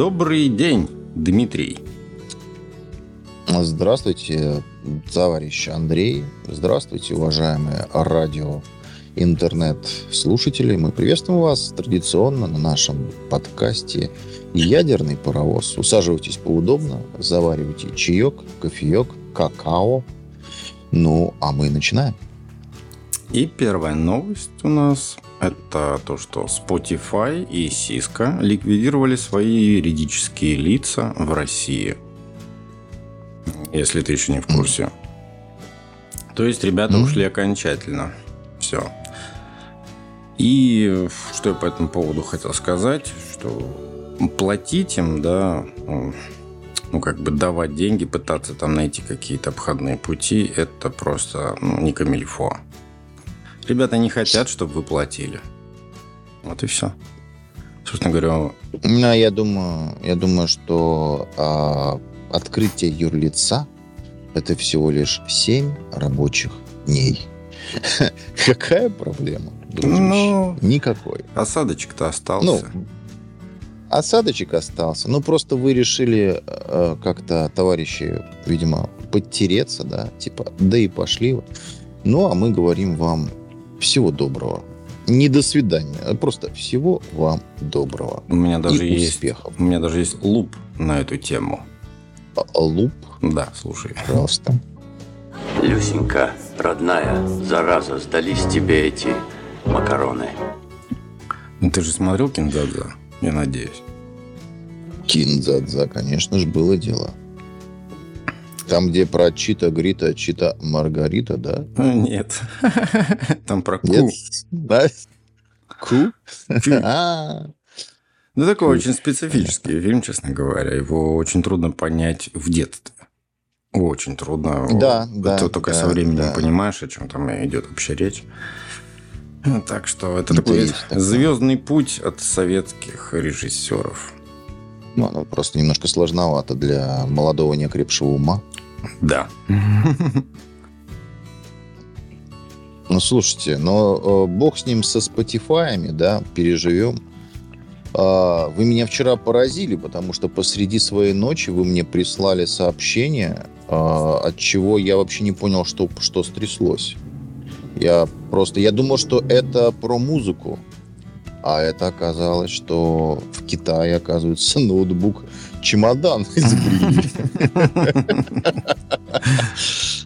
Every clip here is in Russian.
Добрый день, Дмитрий. Здравствуйте, товарищ Андрей. Здравствуйте, уважаемые радио интернет-слушатели. Мы приветствуем вас традиционно на нашем подкасте «Ядерный паровоз». Усаживайтесь поудобно, заваривайте чаек, кофеек, какао. Ну, а мы начинаем. И первая новость у нас – это то, что Spotify и Cisco ликвидировали свои юридические лица в России. Если ты еще не в курсе. То есть ребята mm-hmm. ушли окончательно. Все. И что я по этому поводу хотел сказать, что платить им, да, ну, как бы давать деньги, пытаться там найти какие-то обходные пути, это просто ну, не камильфо. Ребята не хотят, чтобы вы платили. Вот и все. Собственно говоря... Ну, я думаю, я думаю, что а, открытие юрлица это всего лишь 7 рабочих дней. Какая проблема? Ну, Никакой. Осадочек-то остался. Ну, осадочек остался. Ну, просто вы решили э, как-то, товарищи, видимо, подтереться, да, типа, да и пошли. Ну, а мы говорим вам всего доброго. Не до свидания, а просто всего вам доброго. У меня даже и есть успехов. У меня даже есть луп на эту тему. А, а луп? Да, слушай. Просто. Люсенька, родная, зараза, сдались тебе эти макароны. Ну ты же смотрел Киндзадза, я надеюсь. Киндзадза, конечно же, было дело. Там, где про Чита Грита, Чита Маргарита, да? Нет. Там про Ку. Нет? Да? Ку? А. Ну, такой очень специфический фильм, честно говоря. Его очень трудно понять в детстве. Очень трудно. Да, да. Ты только со временем понимаешь, о чем там идет вообще речь. Так что это такой звездный путь от советских режиссеров. Ну, оно просто немножко сложновато для молодого неокрепшего ума. Да. Ну, слушайте, но э, бог с ним со Spotify, да, переживем. Э, вы меня вчера поразили, потому что посреди своей ночи вы мне прислали сообщение, э, от чего я вообще не понял, что, что стряслось. Я просто, я думал, что это про музыку. А это оказалось, что в Китае, оказывается, ноутбук чемодан изобрели.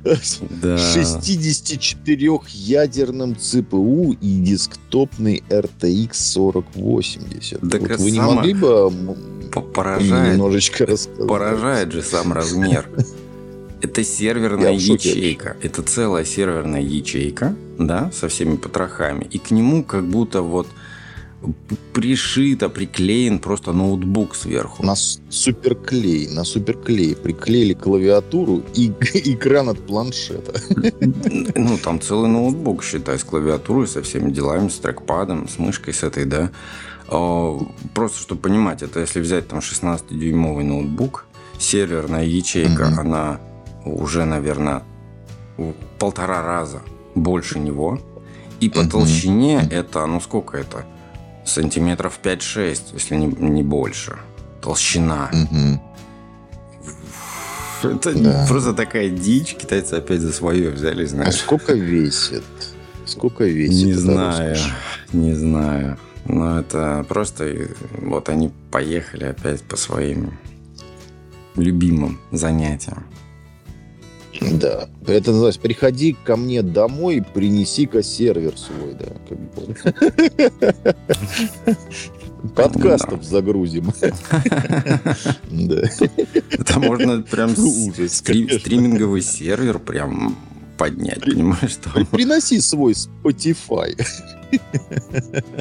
64-ядерным ЦПУ и десктопный RTX 4080. Так вот вы не могли бы поражает, немножечко рассказать? Поражает же сам размер. Это серверная ячейка. Это целая серверная ячейка, да, со всеми потрохами. И к нему как будто вот пришито, приклеен просто ноутбук сверху. На суперклей, на суперклей приклеили клавиатуру и экран от планшета. Ну, там целый ноутбук, считай, с клавиатурой, со всеми делами, с трекпадом, с мышкой с этой, да. А, просто, чтобы понимать, это если взять там 16-дюймовый ноутбук, серверная ячейка, mm-hmm. она уже, наверное, в полтора раза больше него. И по mm-hmm. толщине это, ну сколько это? Сантиметров 5-6, если не, не больше. Толщина. Угу. Это да. просто такая дичь. Китайцы опять за свое взяли, знаешь. А сколько весит? Сколько весит? Не знаю, не знаю. Но это просто... Вот они поехали опять по своим любимым занятиям. Да. Это называется «Приходи ко мне домой, принеси-ка сервер свой». Да, как бы. Подкастов загрузим. Да. Это можно прям Ужас, стриминговый сервер прям поднять, понимаешь? Что... Приноси свой Spotify.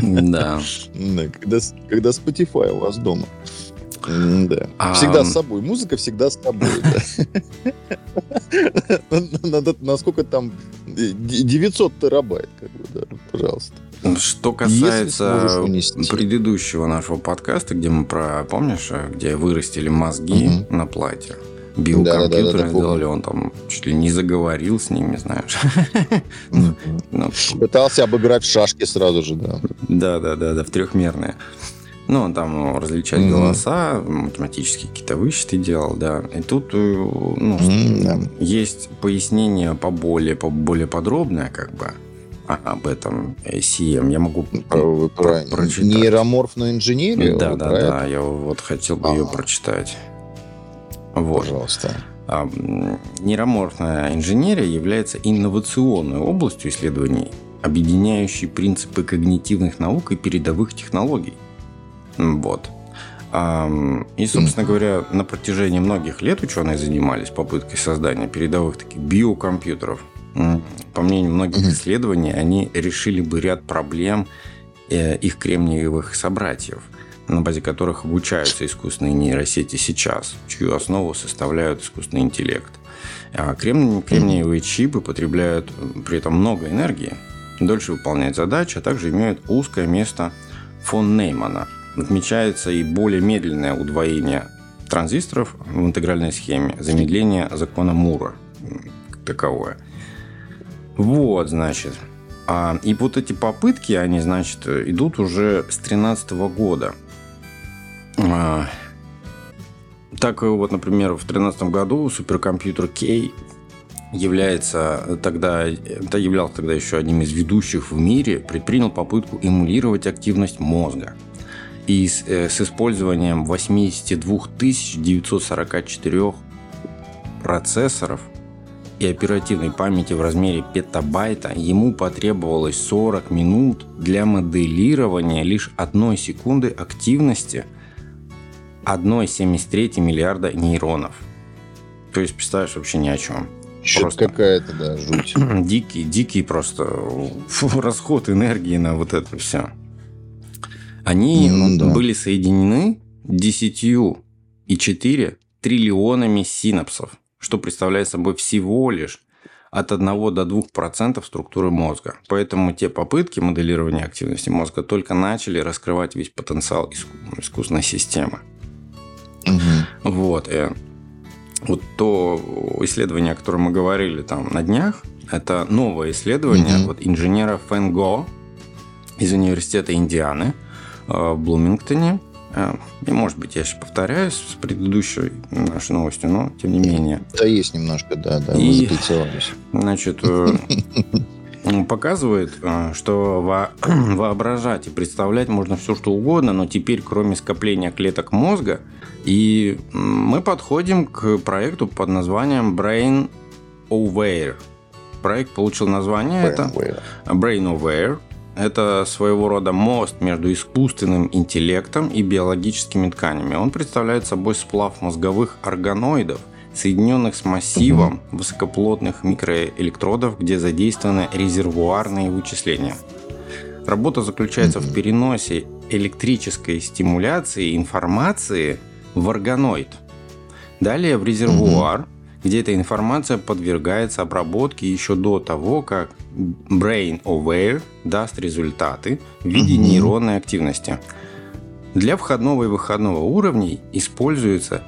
Да. Когда, когда Spotify у вас дома. Да. А... Всегда с собой. Музыка всегда с собой. Насколько там 900 терабайт, как бы, да, пожалуйста. Что касается предыдущего нашего подкаста, где мы про, помнишь, где вырастили мозги на платье. Бил да, компьютер да, да, сделали, он там чуть ли не заговорил с ними, знаешь. Ну, Пытался обыграть в шашки сразу же, да. Да, да, да, да, в трехмерные. Ну, он там различать mm-hmm. голоса, математические какие-то вычеты делал, да. И тут э, ну, mm-hmm. есть пояснение поболее, поболее подробное, как бы, об этом CM. Я могу про, про, прочитать. Нейроморфную инженерию? Да, да, да. Я вот хотел бы ага. ее прочитать. Вот. Пожалуйста. А, нейроморфная инженерия является инновационной областью исследований, объединяющей принципы когнитивных наук и передовых технологий. Вот. И, собственно говоря, на протяжении многих лет ученые занимались попыткой создания передовых таких биокомпьютеров. По мнению многих исследований, они решили бы ряд проблем э, их кремниевых собратьев, на базе которых обучаются искусственные нейросети сейчас, чью основу составляют искусственный интеллект. А кремниевые чипы потребляют при этом много энергии, дольше выполняют задачи, а также имеют узкое место фон Неймана – Отмечается и более медленное удвоение транзисторов в интегральной схеме, замедление закона Мура таковое. Вот, значит. А, и вот эти попытки, они, значит, идут уже с 2013 года. А, так вот, например, в 2013 году суперкомпьютер K является тогда, это являлся тогда еще одним из ведущих в мире, предпринял попытку эмулировать активность мозга – и с, э, с использованием 82 944 процессоров и оперативной памяти в размере петабайта ему потребовалось 40 минут для моделирования лишь одной секунды активности 1,73 миллиарда нейронов. То есть, представляешь, вообще ни о чем. Просто какая-то, да, жуть. Дикий, дикий просто расход энергии на вот это все. Они ну, да. были соединены 10,4 триллионами синапсов, что представляет собой всего лишь от 1 до 2% структуры мозга. Поэтому те попытки моделирования активности мозга только начали раскрывать весь потенциал искусственной системы. Угу. Вот. И э, вот то исследование, о котором мы говорили там на днях, это новое исследование угу. вот инженера Фэн Го из университета Индианы. Э, в Блумингтоне. Э, и, может быть, я сейчас повторяюсь с предыдущей нашей новостью, но тем не менее. Да, есть немножко, да, да, и, Значит, э, показывает, что во воображать и представлять можно все, что угодно, но теперь, кроме скопления клеток мозга, и мы подходим к проекту под названием Brain Aware. Проект получил название Brain это Aware. Brain Aware. Это своего рода мост между искусственным интеллектом и биологическими тканями. Он представляет собой сплав мозговых органоидов, соединенных с массивом высокоплотных микроэлектродов, где задействованы резервуарные вычисления. Работа заключается в переносе электрической стимуляции информации в органоид. Далее в резервуар, где эта информация подвергается обработке еще до того, как Brain Aware даст результаты в виде нейронной активности. Для входного и выходного уровней используются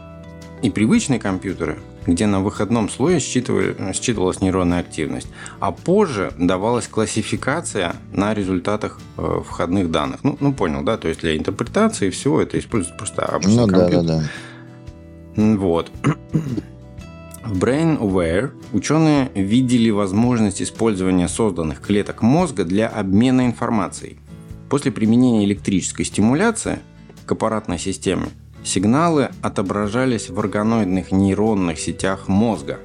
и привычные компьютеры, где на выходном слое считывалась нейронная активность, а позже давалась классификация на результатах э, входных данных. Ну, ну, понял, да? То есть для интерпретации всего это используется просто обычный ну, компьютер. Да, да, да. Вот. В BrainAware ученые видели возможность использования созданных клеток мозга для обмена информацией. После применения электрической стимуляции к аппаратной системе сигналы отображались в органоидных нейронных сетях мозга,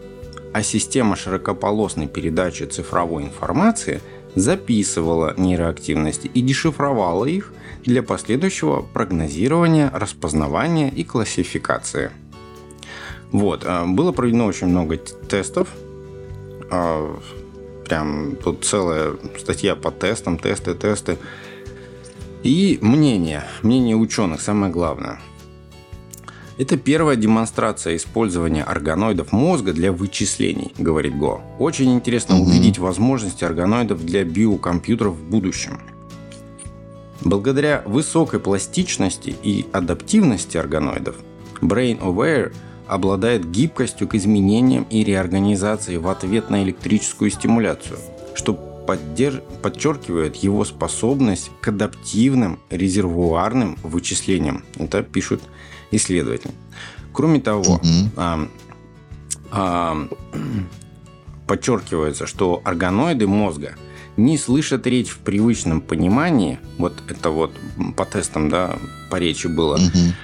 а система широкополосной передачи цифровой информации записывала нейроактивности и дешифровала их для последующего прогнозирования, распознавания и классификации. Вот. А, было проведено очень много тестов. А, прям тут целая статья по тестам, тесты, тесты. И мнение, мнение ученых, самое главное. Это первая демонстрация использования органоидов мозга для вычислений, говорит Го. Очень интересно угу. увидеть возможности органоидов для биокомпьютеров в будущем. Благодаря высокой пластичности и адаптивности органоидов, Brain Aware – обладает гибкостью к изменениям и реорганизации в ответ на электрическую стимуляцию, что поддерж... подчеркивает его способность к адаптивным резервуарным вычислениям. Это пишут исследователи. Кроме того, а, а, подчеркивается, что органоиды мозга не слышат речь в привычном понимании, вот это вот по тестам, да, по речи было, угу.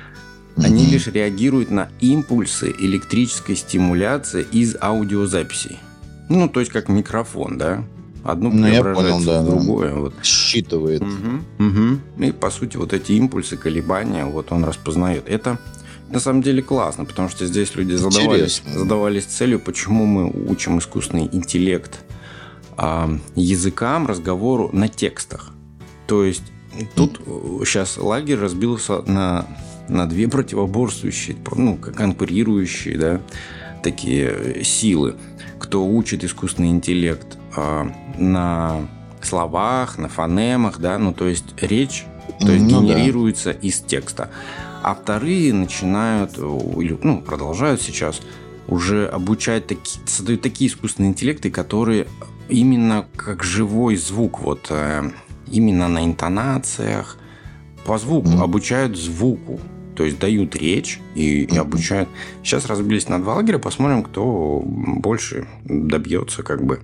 Они угу. лишь реагируют на импульсы электрической стимуляции из аудиозаписей. Ну, то есть как микрофон, да? Одно ну, преображается понял, да, в другое. Да. Вот. Считывает. Угу, угу. И, по сути, вот эти импульсы, колебания, вот он распознает. Это на самом деле классно, потому что здесь люди задавались, задавались целью, почему мы учим искусственный интеллект а, языкам, разговору на текстах. То есть тут сейчас лагерь разбился на, на две противоборствующие, ну, конкурирующие, да, такие силы. Кто учит искусственный интеллект а, на словах, на фонемах, да, ну, то есть речь, то есть ну, генерируется да. из текста а вторые начинают, или ну, продолжают сейчас уже обучать такие, создают такие искусственные интеллекты, которые именно как живой звук, вот э, именно на интонациях, по звуку, mm-hmm. обучают звуку. То есть дают речь и, и обучают. Сейчас разбились на два лагеря, посмотрим, кто больше добьется, как бы.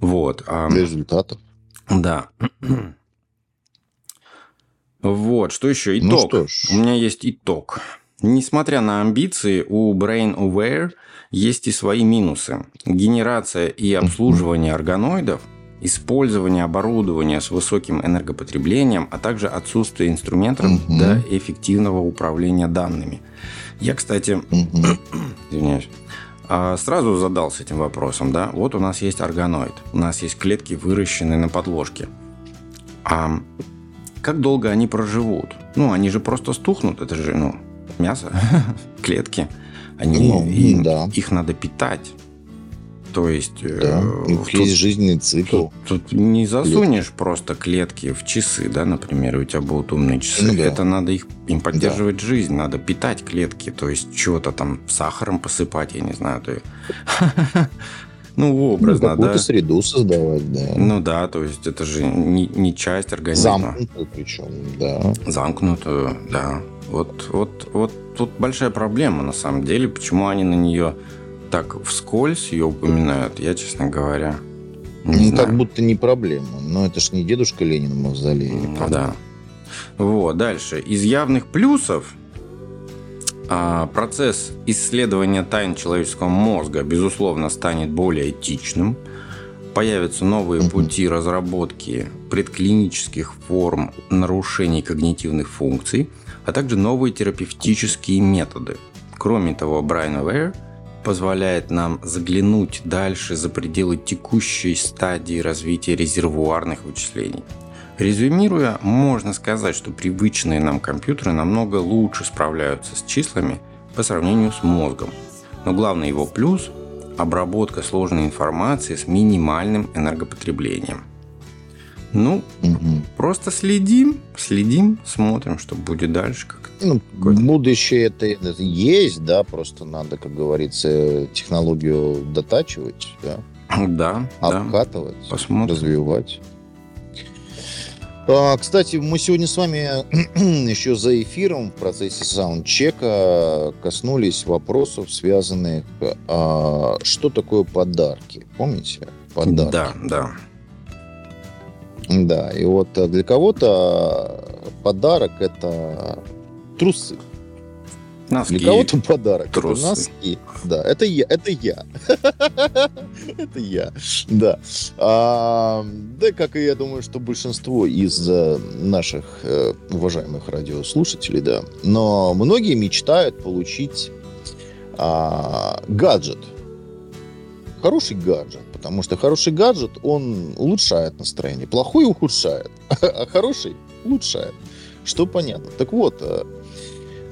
Вот. Результатов. Да. Вот, что еще? Ну итог. Ну, что У меня есть итог. Несмотря на амбиции, у Brain Aware есть и свои минусы. Генерация и обслуживание органоидов, использование оборудования с высоким энергопотреблением, а также отсутствие инструментов угу. для эффективного управления данными. Я, кстати, угу. извиняюсь, а, сразу задался этим вопросом. Да? Вот у нас есть органоид, у нас есть клетки, выращенные на подложке. А как долго они проживут? Ну, они же просто стухнут, это же, ну, мясо, клетки. Они, ну, им, да. Их надо питать. То есть... Да, э, тут, есть жизненный цикл. Тут, тут не засунешь клетки. просто клетки в часы, да, например, у тебя будут умные часы. Ну, да. Это надо их, им поддерживать да. жизнь, надо питать клетки, то есть что-то там сахаром посыпать, я не знаю. То... Ну, образно, ну, какую-то да. среду создавать, да. Ну да, то есть это же не, не часть организма. Замкнутую причем, да. Замкнутую, да. Вот, вот, вот тут большая проблема на самом деле, почему они на нее так вскользь ее упоминают, я, честно говоря, не ну, знаю. как будто не проблема. Но это ж не дедушка Ленин в мавзолее. Ну, да. Вот, дальше. Из явных плюсов а, процесс исследования тайн человеческого мозга, безусловно, станет более этичным. Появятся новые пути разработки предклинических форм нарушений когнитивных функций, а также новые терапевтические методы. Кроме того, Брайан Aware позволяет нам заглянуть дальше за пределы текущей стадии развития резервуарных вычислений – Резюмируя, можно сказать, что привычные нам компьютеры намного лучше справляются с числами по сравнению с мозгом. Но главный его плюс – обработка сложной информации с минимальным энергопотреблением. Ну, угу. просто следим, следим, смотрим, что будет дальше. Как ну, будущее это, это есть, да, просто надо, как говорится, технологию дотачивать, да. Да, обкатывать, да. Посмотрим. развивать. А, кстати, мы сегодня с вами еще за эфиром в процессе саундчека коснулись вопросов, связанных, а, что такое подарки. Помните? Подарки. Да, да. Да, и вот для кого-то подарок это трусы. Носки. Для кого-то подарок. Трусы. Это носки. Да, это я. Это я. это я. Да. А, да, как и я думаю, что большинство из э, наших э, уважаемых радиослушателей, да. Но многие мечтают получить а, гаджет. Хороший гаджет. Потому что хороший гаджет, он улучшает настроение. Плохой ухудшает. А хороший улучшает. Что понятно. Так вот, э,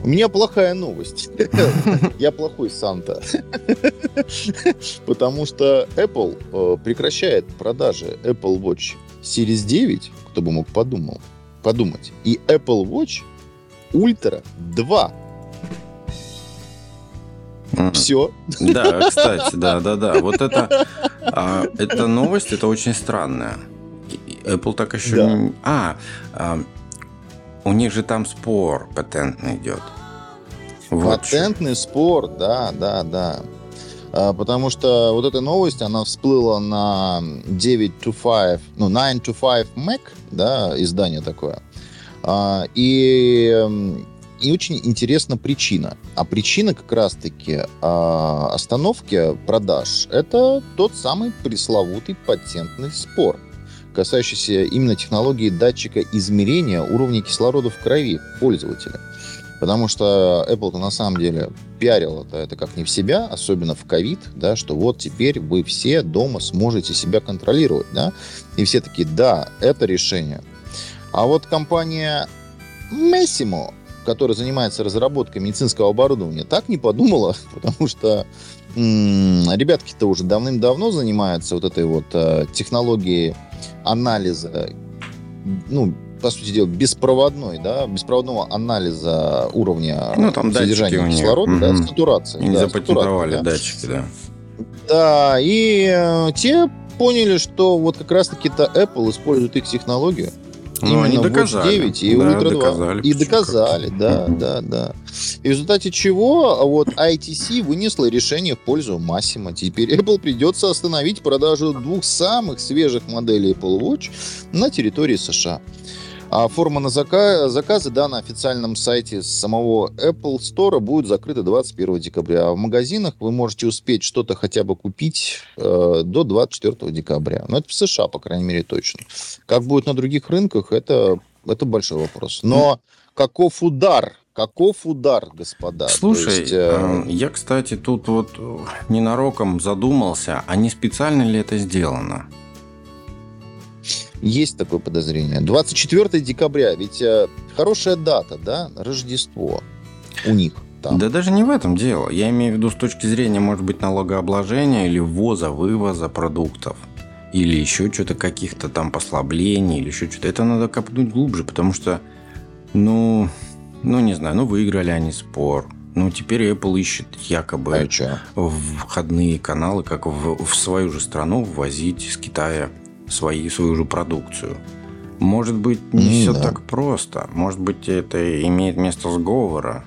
у меня плохая новость. Я плохой Санта. Потому что Apple э, прекращает продажи Apple Watch Series 9, кто бы мог подумал, подумать, и Apple Watch Ultra 2. Все. Да, кстати, да, да, да. Вот это, а, эта новость, это очень странная. Apple так еще Да. не... А, а, у них же там спор патентный идет. Вот. Патентный спор, да, да, да. А, Потому что вот эта новость, она всплыла на 9 to 5, ну, 9 to 5 Mac, да, издание такое. А, И, и очень интересна причина. А причина как раз-таки а, остановки продаж – это тот самый пресловутый патентный спор, касающийся именно технологии датчика измерения уровня кислорода в крови пользователя. Потому что Apple-то на самом деле пиарил это, это как не в себя, особенно в ковид, да, что вот теперь вы все дома сможете себя контролировать, да, и все такие, да, это решение. А вот компания Massimo, которая занимается разработкой медицинского оборудования, так не подумала, потому что м, ребятки-то уже давным-давно занимаются вот этой вот э, технологией анализа, ну, по сути дела, беспроводной, да, беспроводного анализа уровня Ну, там содержания кислорода, да, Мгм. сатурации. Они да, запатентовали да. датчики, да. Да, и э, те поняли, что вот как раз-таки-то Apple использует их технологию. Ну, они Именно Watch доказали. 9 и Да, Ultra 2. доказали, И доказали, как-то. да, да, да. И в результате чего а вот ITC вынесла решение в пользу Massimo. Теперь Apple придется остановить продажу двух самых свежих моделей Apple Watch на территории США. А форма на зака- заказы, да, на официальном сайте самого Apple Store будет закрыта 21 декабря. А в магазинах вы можете успеть что-то хотя бы купить э, до 24 декабря. Но это в США, по крайней мере, точно. Как будет на других рынках, это, это большой вопрос. Но каков удар? Каков удар, господа? Слушай, есть, э, э, я, кстати, тут вот ненароком задумался, а не специально ли это сделано? Есть такое подозрение. 24 декабря, ведь э, хорошая дата, да? Рождество у них там. Да даже не в этом дело. Я имею в виду с точки зрения, может быть, налогообложения или ввоза, вывоза продуктов. Или еще что-то, каких-то там послаблений, или еще что-то. Это надо копнуть глубже, потому что, ну, ну не знаю, ну выиграли они спор. Ну, теперь Apple ищет якобы А входные каналы, как в, в свою же страну ввозить из Китая свои, свою же продукцию. Может быть, не Ну все да. так просто. Может быть, это имеет место сговора.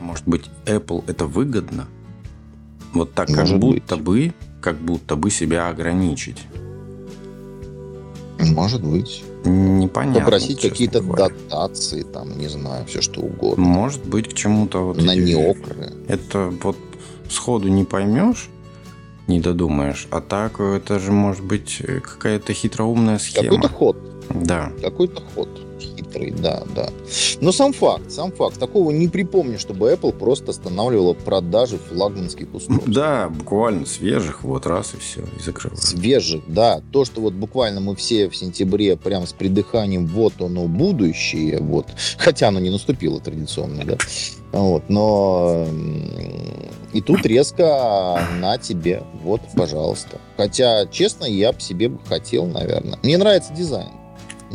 Может быть, Apple это выгодно. Вот так, как Может будто быть. бы, как будто бы себя ограничить. Может быть. Непонятно. Попросить какие-то говоря. дотации, там, не знаю, все что угодно. Может быть, к чему-то вот На неокры. Это вот сходу не поймешь, не додумаешь. А так это же может быть э, какая-то хитроумная схема. Какой-то ход. Да. Какой-то ход хитрый, да, да. Но сам факт, сам факт. Такого не припомню, чтобы Apple просто останавливала продажи флагманских устройств. Да, буквально свежих, вот раз и все, и закрываем. Свежих, да. То, что вот буквально мы все в сентябре прям с придыханием вот оно будущее, вот. Хотя оно не наступило традиционно, да. Вот, но и тут резко на тебе, вот, пожалуйста. Хотя, честно, я бы себе бы хотел, наверное. Мне нравится дизайн.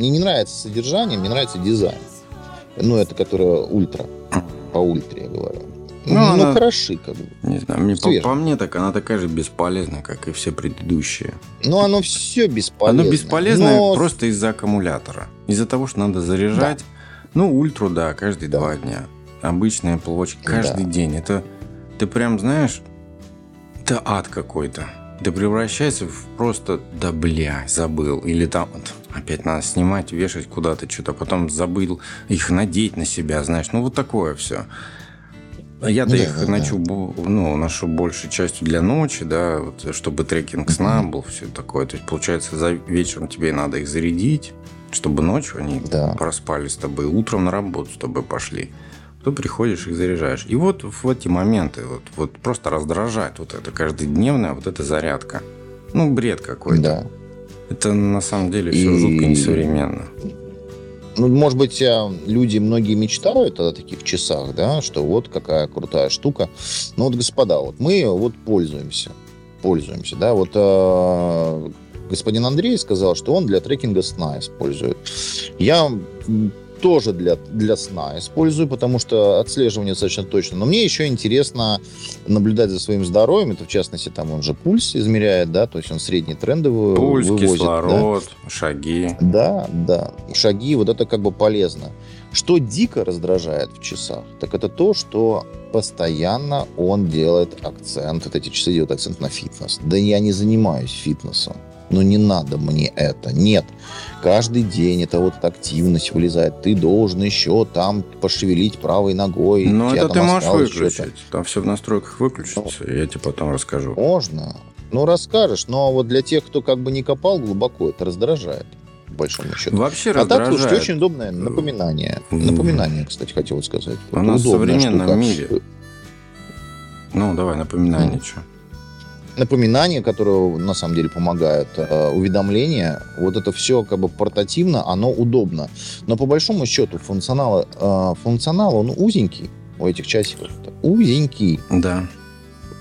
Мне не нравится содержание, мне нравится дизайн. Ну, это которое ультра. По ультре, я говорю. Ну, Ну, она- хороши, как бы. Не знаю, мне, по, по мне так она такая же бесполезная, как и все предыдущие. Ну, оно все бесполезно. Оно бесполезное Но просто из-за аккумулятора. Из-за того, что надо заряжать. Ну, ультру, да, каждые Да. два дня. Обычный Apple Watch каждый Да. день. Это ты прям знаешь, это ад какой-то. Ты превращаешься в просто, да бля, забыл. Или там опять надо снимать, вешать куда-то что-то, потом забыл их надеть на себя, знаешь. Ну, вот такое все. Я-то Да, их да, да. ношу, бо- ну, ношу большей частью для ночи, да, вот, чтобы трекинг сна был, все такое. То есть, получается, за вечером тебе надо их зарядить, чтобы ночью они Да. проспали с тобой, утром на работу с тобой пошли. Ты приходишь их заряжаешь. И вот в эти моменты вот, вот просто раздражает вот это каждодневная вот эта зарядка. Ну, бред какой-то. Да. Это на самом деле все И- жутко несовременно. Ну, может быть, э, люди многие мечтают о таких часах, да, что вот какая крутая штука. Но вот, господа, вот мы вот пользуемся, пользуемся, да, вот э, господин Андрей сказал, что он для трекинга сна использует. Я тоже для, для сна использую, потому что отслеживание достаточно точно. Но мне еще интересно наблюдать за своим здоровьем. Это, в частности, там он же пульс измеряет, да, то есть он средний трендовый Пульс, вывозит. кислород, да? шаги. Да, да. Шаги, вот это как бы полезно. Что дико раздражает в часах, так это то, что постоянно он делает акцент, вот эти часы делают акцент на фитнес. Да я не занимаюсь фитнесом. Но не надо мне это. Нет. Каждый день это вот активность вылезает. Ты должен еще там пошевелить правой ногой. Ну, это ты можешь выключить. Там все в настройках выключится. Я тебе потом расскажу. Можно. Ну, расскажешь. Но вот для тех, кто как бы не копал глубоко, это раздражает большому счету. Вообще а так, слушайте, очень удобное напоминание. Напоминание, кстати, хотел сказать. У нас в современном штука. мире. Ну, давай, напоминание, mm. что напоминания, которые на самом деле помогают, э, уведомления, вот это все как бы портативно, оно удобно. Но по большому счету функционал, э, функционал он узенький у этих часиков. Узенький. Да.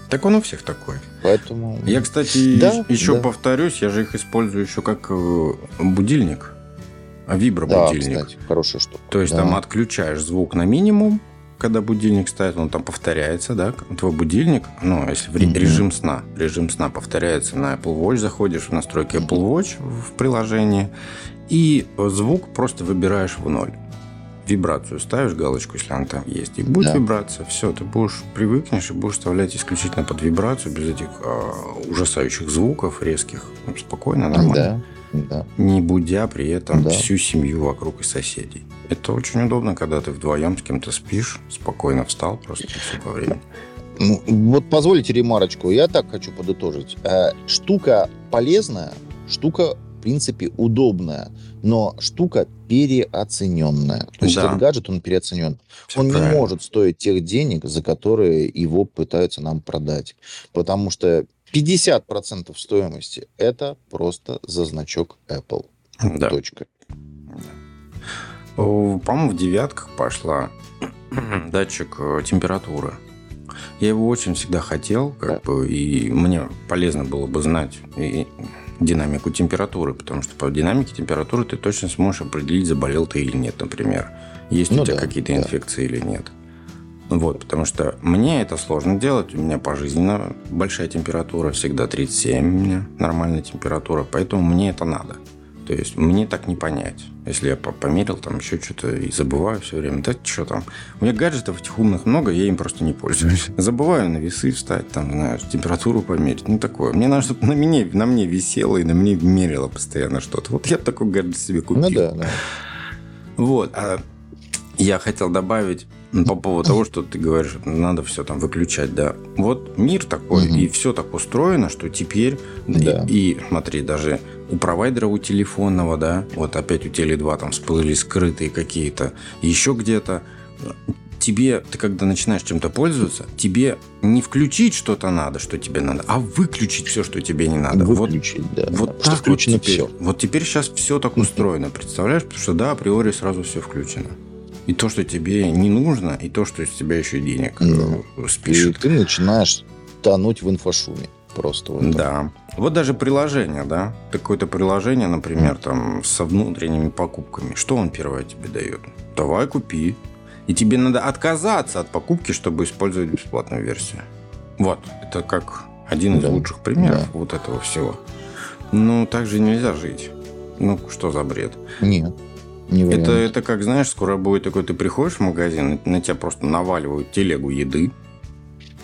Так он у всех такой. Поэтому... Я, кстати, да, еще да. повторюсь, я же их использую еще как э, будильник. Вибробудильник. Да, кстати, хорошая штука. То есть да. там отключаешь звук на минимум, когда будильник стоит, он там повторяется, да, твой будильник, ну, если в mm-hmm. режим сна, режим сна повторяется на Apple Watch, заходишь в настройки Apple Watch в приложении, и звук просто выбираешь в ноль. Вибрацию ставишь, галочку, если она там есть, и будет да. вибрация, все, ты будешь привыкнешь и будешь вставлять исключительно под вибрацию, без этих э, ужасающих звуков резких, спокойно, нормально. Да да. не будя при этом да. всю семью вокруг и соседей. Это очень удобно, когда ты вдвоем с кем-то спишь, спокойно встал, просто все по времени. Ну, вот позволите ремарочку, я так хочу подытожить. Э, штука полезная, штука, в принципе, удобная, но штука переоцененная. То есть да. этот гаджет, он переоценен. Все он правильно. не может стоить тех денег, за которые его пытаются нам продать. Потому что 50% стоимости – это просто за значок Apple. Да. Точка. По-моему, в девятках пошла датчик э, температуры. Я его очень всегда хотел, как бы, и мне полезно было бы знать и динамику температуры, потому что по динамике температуры ты точно сможешь определить, заболел ты или нет, например. Есть ну, у тебя да, какие-то да. инфекции или нет. Вот, потому что мне это сложно делать. У меня пожизненно большая температура, всегда 37 у меня нормальная температура, поэтому мне это надо. То есть мне так не понять. Если я померил там еще что-то и забываю все время, да что там. У меня гаджетов этих умных много, я им просто не пользуюсь. Забываю на весы встать, там, знаешь, температуру померить. Ну, такое. Мне надо, чтобы на мне, на мне висело и на мне мерило постоянно что-то. Вот я такой гаджет себе купил. Ну да, да. Вот. А я хотел добавить по поводу того, что ты говоришь, надо все там выключать, да. Вот мир такой, угу. и все так устроено, что теперь, да. и, и смотри, даже у провайдера, у телефонного, да, вот опять у Теле2 там всплыли скрытые какие-то, еще где-то, тебе, ты когда начинаешь чем-то пользоваться, тебе не включить что-то надо, что тебе надо, а выключить все, что тебе не надо. Выключить, вот, да. Вот да, так включено вот теперь, все. Вот теперь сейчас все так устроено, представляешь? Потому что да, априори сразу все включено. И то, что тебе не нужно, и то, что из тебя еще денег ну, спишет. И ты начинаешь тонуть в инфошуме просто. Вот да. Вот даже приложение, да, какое-то приложение, например, там со внутренними покупками. Что он первое тебе дает? Давай купи. И тебе надо отказаться от покупки, чтобы использовать бесплатную версию. Вот, это как один из да. лучших примеров да. вот этого всего. Ну, так же нельзя жить. Ну, что за бред? Нет. Не это, это как, знаешь, скоро будет такой, ты приходишь в магазин, на тебя просто наваливают телегу еды,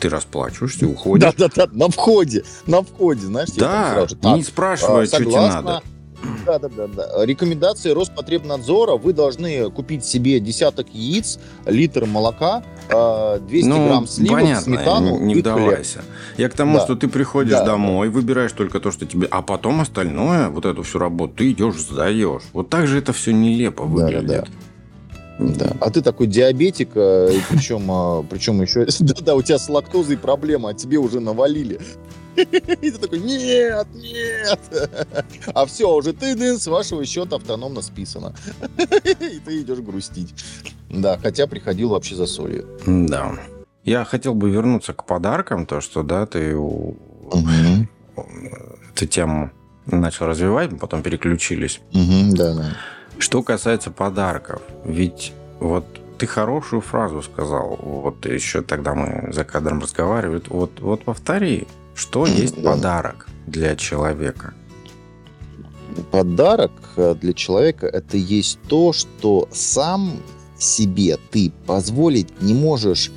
ты расплачиваешься, уходишь. Да-да-да, на входе, на входе, знаешь. Да, не спрашивая, а, что тебе надо. Да, да, да, да. Рекомендации Роспотребнадзора. Вы должны купить себе десяток яиц, литр молока, 200 а, ну, грамм сливок, понятно, сметану не, не вдавайся. Я к тому, да. что ты приходишь да, домой, да. выбираешь только то, что тебе... А потом остальное, вот эту всю работу, ты идешь, сдаешь. Вот так же это все нелепо выглядит. Да, да, да. Да. А ты такой диабетик, э, и причем, а, причем еще, да-да, у тебя с лактозой проблема, а тебе уже навалили. И ты такой, нет, нет. А все, уже ты с вашего счета автономно списано. И ты идешь грустить. Да, хотя приходил вообще за солью. Да. Я хотел бы вернуться к подаркам, то, что, да, ты угу. эту тему начал развивать, потом переключились. Угу, да, да. Что касается подарков, ведь вот ты хорошую фразу сказал, вот еще тогда мы за кадром разговаривали, вот, вот повтори, что есть да. подарок для человека? Подарок э, для человека это есть то, что сам себе ты позволить не можешь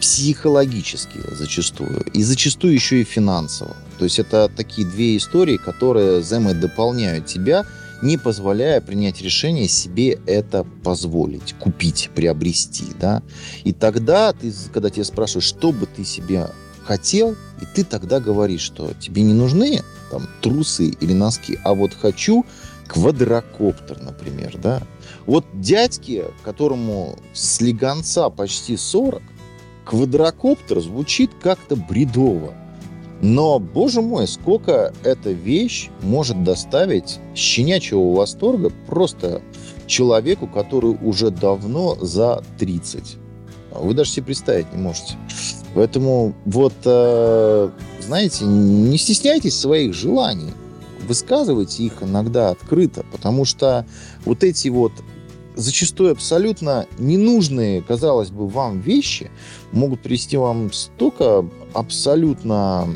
психологически зачастую, и зачастую еще и финансово. То есть это такие две истории, которые взаимодополняют тебя – не позволяя принять решение себе это позволить, купить, приобрести, да. И тогда ты, когда тебя спрашивают, что бы ты себе хотел, и ты тогда говоришь, что тебе не нужны там трусы или носки, а вот хочу квадрокоптер, например, да. Вот дядьке, которому слегонца почти 40, квадрокоптер звучит как-то бредово. Но, боже мой, сколько эта вещь может доставить щенячьего восторга просто человеку, который уже давно за 30. Вы даже себе представить не можете. Поэтому вот, э, знаете, не стесняйтесь своих желаний. Высказывайте их иногда открыто, потому что вот эти вот зачастую абсолютно ненужные, казалось бы, вам вещи могут привести вам столько абсолютно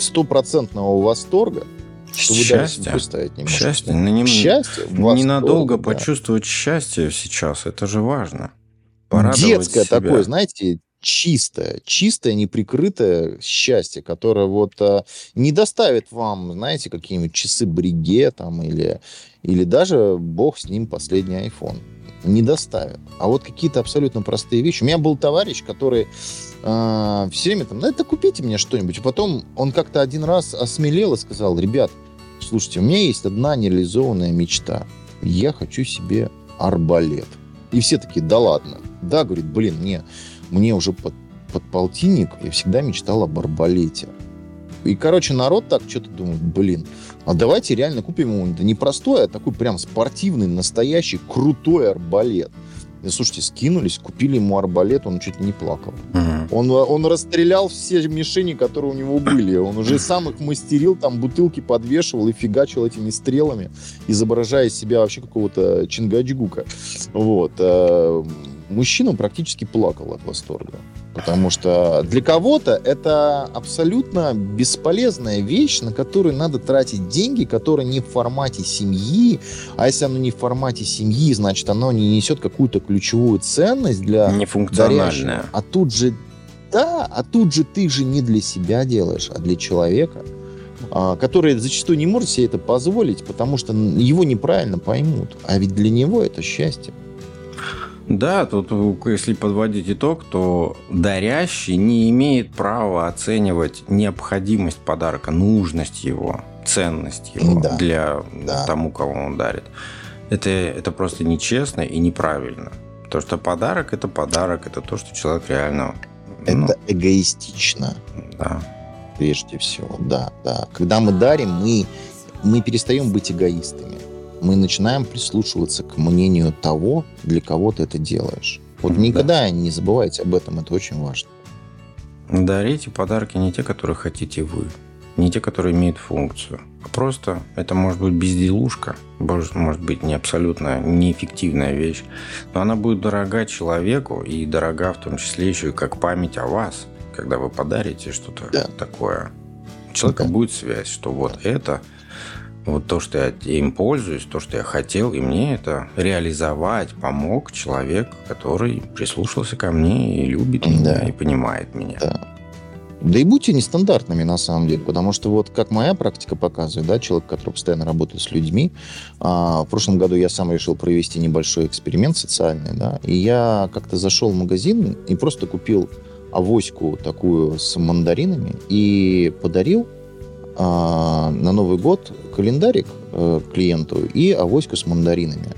стопроцентного восторга, что вы даже себе представить не можете. Счастье. Ну, не, счастье ненадолго да. почувствовать счастье сейчас, это же важно. Детское себя. такое, знаете, чистое, чистое, неприкрытое счастье, которое вот а, не доставит вам, знаете, какие-нибудь часы бриге там или, или даже бог с ним последний iPhone. Не доставит. А вот какие-то абсолютно простые вещи. У меня был товарищ, который а, все время там, ну это купите мне что-нибудь. И потом он как-то один раз осмелел и сказал, ребят, слушайте, у меня есть одна нереализованная мечта. Я хочу себе арбалет. И все такие, да ладно. Да, говорит, блин, мне, мне уже под, под полтинник, я всегда мечтал об арбалете. И, короче, народ так что-то думает, блин, а давайте реально купим ему не простой, а такой прям спортивный, настоящий, крутой арбалет. И, слушайте, скинулись, купили ему арбалет, он чуть не плакал. Угу. Он, он расстрелял все мишени, которые у него были. Он уже сам их мастерил, там бутылки подвешивал и фигачил этими стрелами, изображая себя вообще какого-то чингачгука. Вот. Э, мужчина практически плакал от восторга. Потому что для кого-то это абсолютно бесполезная вещь, на которую надо тратить деньги, которая не в формате семьи. А если оно не в формате семьи, значит, оно не несет какую-то ключевую ценность для Нефункциональная. А тут же, да, а тут же ты же не для себя делаешь, а для человека, а, который зачастую не может себе это позволить, потому что его неправильно поймут. А ведь для него это счастье. Да, тут если подводить итог, то дарящий не имеет права оценивать необходимость подарка, нужность его, ценность его да, для да. тому, кого он дарит. Это, это просто нечестно и неправильно. То, что подарок – это подарок, это то, что человек реально... Это ну, эгоистично. Да. Прежде всего, да, да. Когда мы дарим, мы, мы перестаем быть эгоистами мы начинаем прислушиваться к мнению того, для кого ты это делаешь. Вот да. никогда не забывайте об этом, это очень важно. Дарите подарки не те, которые хотите вы, не те, которые имеют функцию. А просто это может быть безделушка, может быть не абсолютно неэффективная вещь, но она будет дорога человеку и дорога в том числе еще и как память о вас, когда вы подарите что-то да. такое. У человека да. будет связь, что вот да. это вот то, что я им пользуюсь, то, что я хотел, и мне это реализовать помог человек, который прислушался ко мне и любит да. меня, и понимает меня. Да. Да и будьте нестандартными на самом деле, потому что вот как моя практика показывает, да, человек, который постоянно работает с людьми, а, в прошлом году я сам решил провести небольшой эксперимент социальный, да, и я как-то зашел в магазин и просто купил авоську такую с мандаринами и подарил а, на Новый год календарик э, клиенту и авоську с мандаринами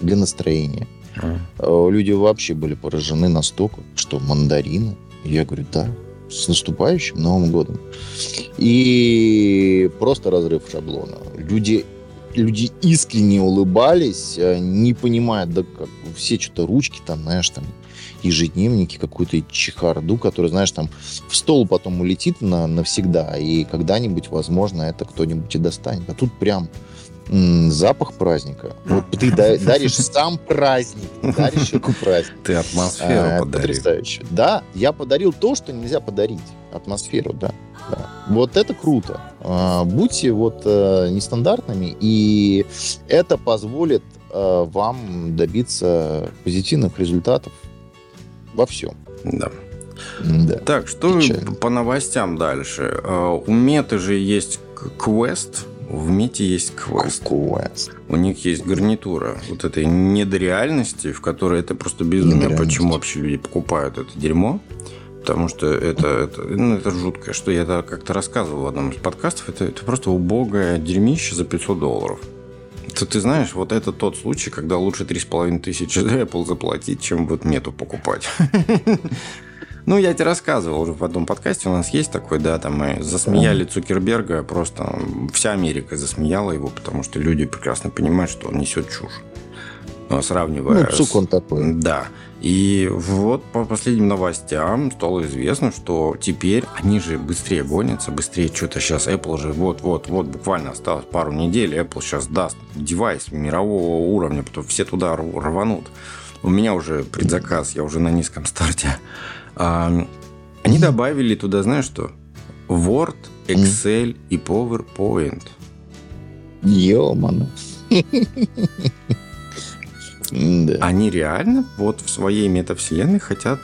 для настроения. Mm. Люди вообще были поражены настолько, что мандарины. Я говорю, да, с наступающим Новым годом. И просто разрыв шаблона. Люди, люди искренне улыбались, э, не понимая, да как все что-то ручки там, знаешь, там ежедневники, какую-то чехарду, которая, знаешь, там в стол потом улетит на, навсегда, и когда-нибудь, возможно, это кто-нибудь и достанет. А тут прям запах праздника. Вот ты даришь сам праздник, даришь эту праздник. Ты атмосферу а, подарил. Потрясающе. Да, я подарил то, что нельзя подарить. Атмосферу, да. да. Вот это круто. А, будьте вот а, нестандартными, и это позволит а, вам добиться позитивных результатов во всем. Да. Да. Так, что Печально. по новостям дальше? У Меты же есть квест, в Мете есть квест. Квест. У них есть гарнитура вот этой недореальности, в которой это просто безумие. Почему вообще люди покупают это дерьмо? Потому что это, это, ну, это жуткое, что я это как-то рассказывал в одном из подкастов. Это, это просто убогое дерьмище за 500 долларов. То ты знаешь, вот это тот случай, когда лучше 3,5 тысячи за Apple заплатить, чем вот мету покупать. Ну, я тебе рассказывал уже в одном подкасте, у нас есть такой, да, там мы засмеяли Цукерберга, просто вся Америка засмеяла его, потому что люди прекрасно понимают, что он несет чушь. Ну, сравнивая... Ну, цук он такой. Да. И вот по последним новостям стало известно, что теперь они же быстрее гонятся, быстрее что-то сейчас Apple же вот-вот-вот буквально осталось пару недель, Apple сейчас даст девайс мирового уровня, потом все туда рванут. У меня уже предзаказ, я уже на низком старте. А, они добавили туда, знаешь что? Word, Excel и PowerPoint. Ё-моно. Они реально вот в своей метавселенной хотят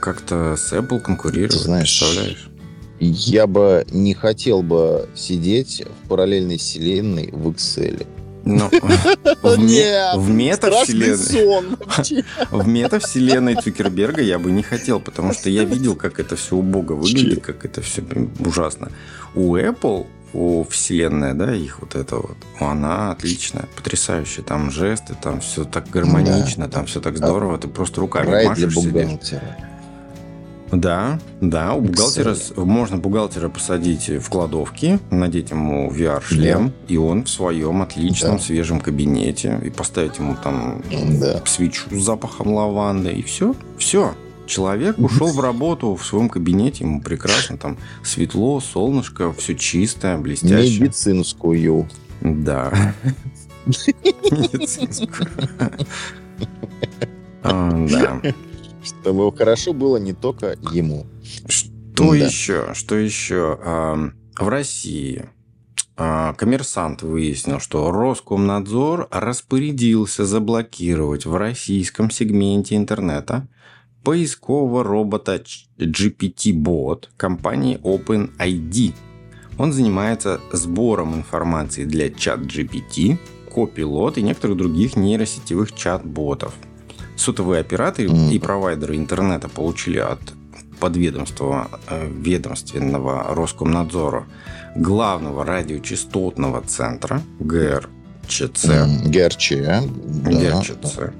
как-то с Apple конкурировать. Знаешь, представляешь? Я бы не хотел бы сидеть в параллельной вселенной в Excel. Ну, в, Нет, в метавселенной... в метавселенной Цукерберга я бы не хотел, потому что я видел, как это все убого выглядит, как это все ужасно. У Apple у вселенная, да, их вот это вот, она отличная, потрясающая. Там жесты, там все так гармонично, да. там все так здорово, ты просто руками Рай машешь для бухгалтера. Да, да, у бухгалтера Excel. можно бухгалтера посадить в кладовке, надеть ему VR-шлем, да. и он в своем отличном да. свежем кабинете, и поставить ему там да. свечу с запахом лаванды, и все, все. Человек ушел в работу в своем кабинете, ему прекрасно, там светло, солнышко, все чистое, блестящее. Медицинскую. Да. Медицинскую. А, да. Чтобы хорошо было не только ему. Что еще? Что еще? В России а, коммерсант выяснил, что Роскомнадзор распорядился заблокировать в российском сегменте интернета поискового робота GPT-бот компании OpenID. Он занимается сбором информации для чат GPT, Copilot и некоторых других нейросетевых чат-ботов – Сотовые операторы mm. и провайдеры интернета получили от подведомства э, ведомственного Роскомнадзора главного радиочастотного центра ГРЧЦ. Mm, ГРЧ. Да, ГРЧЦ. Да.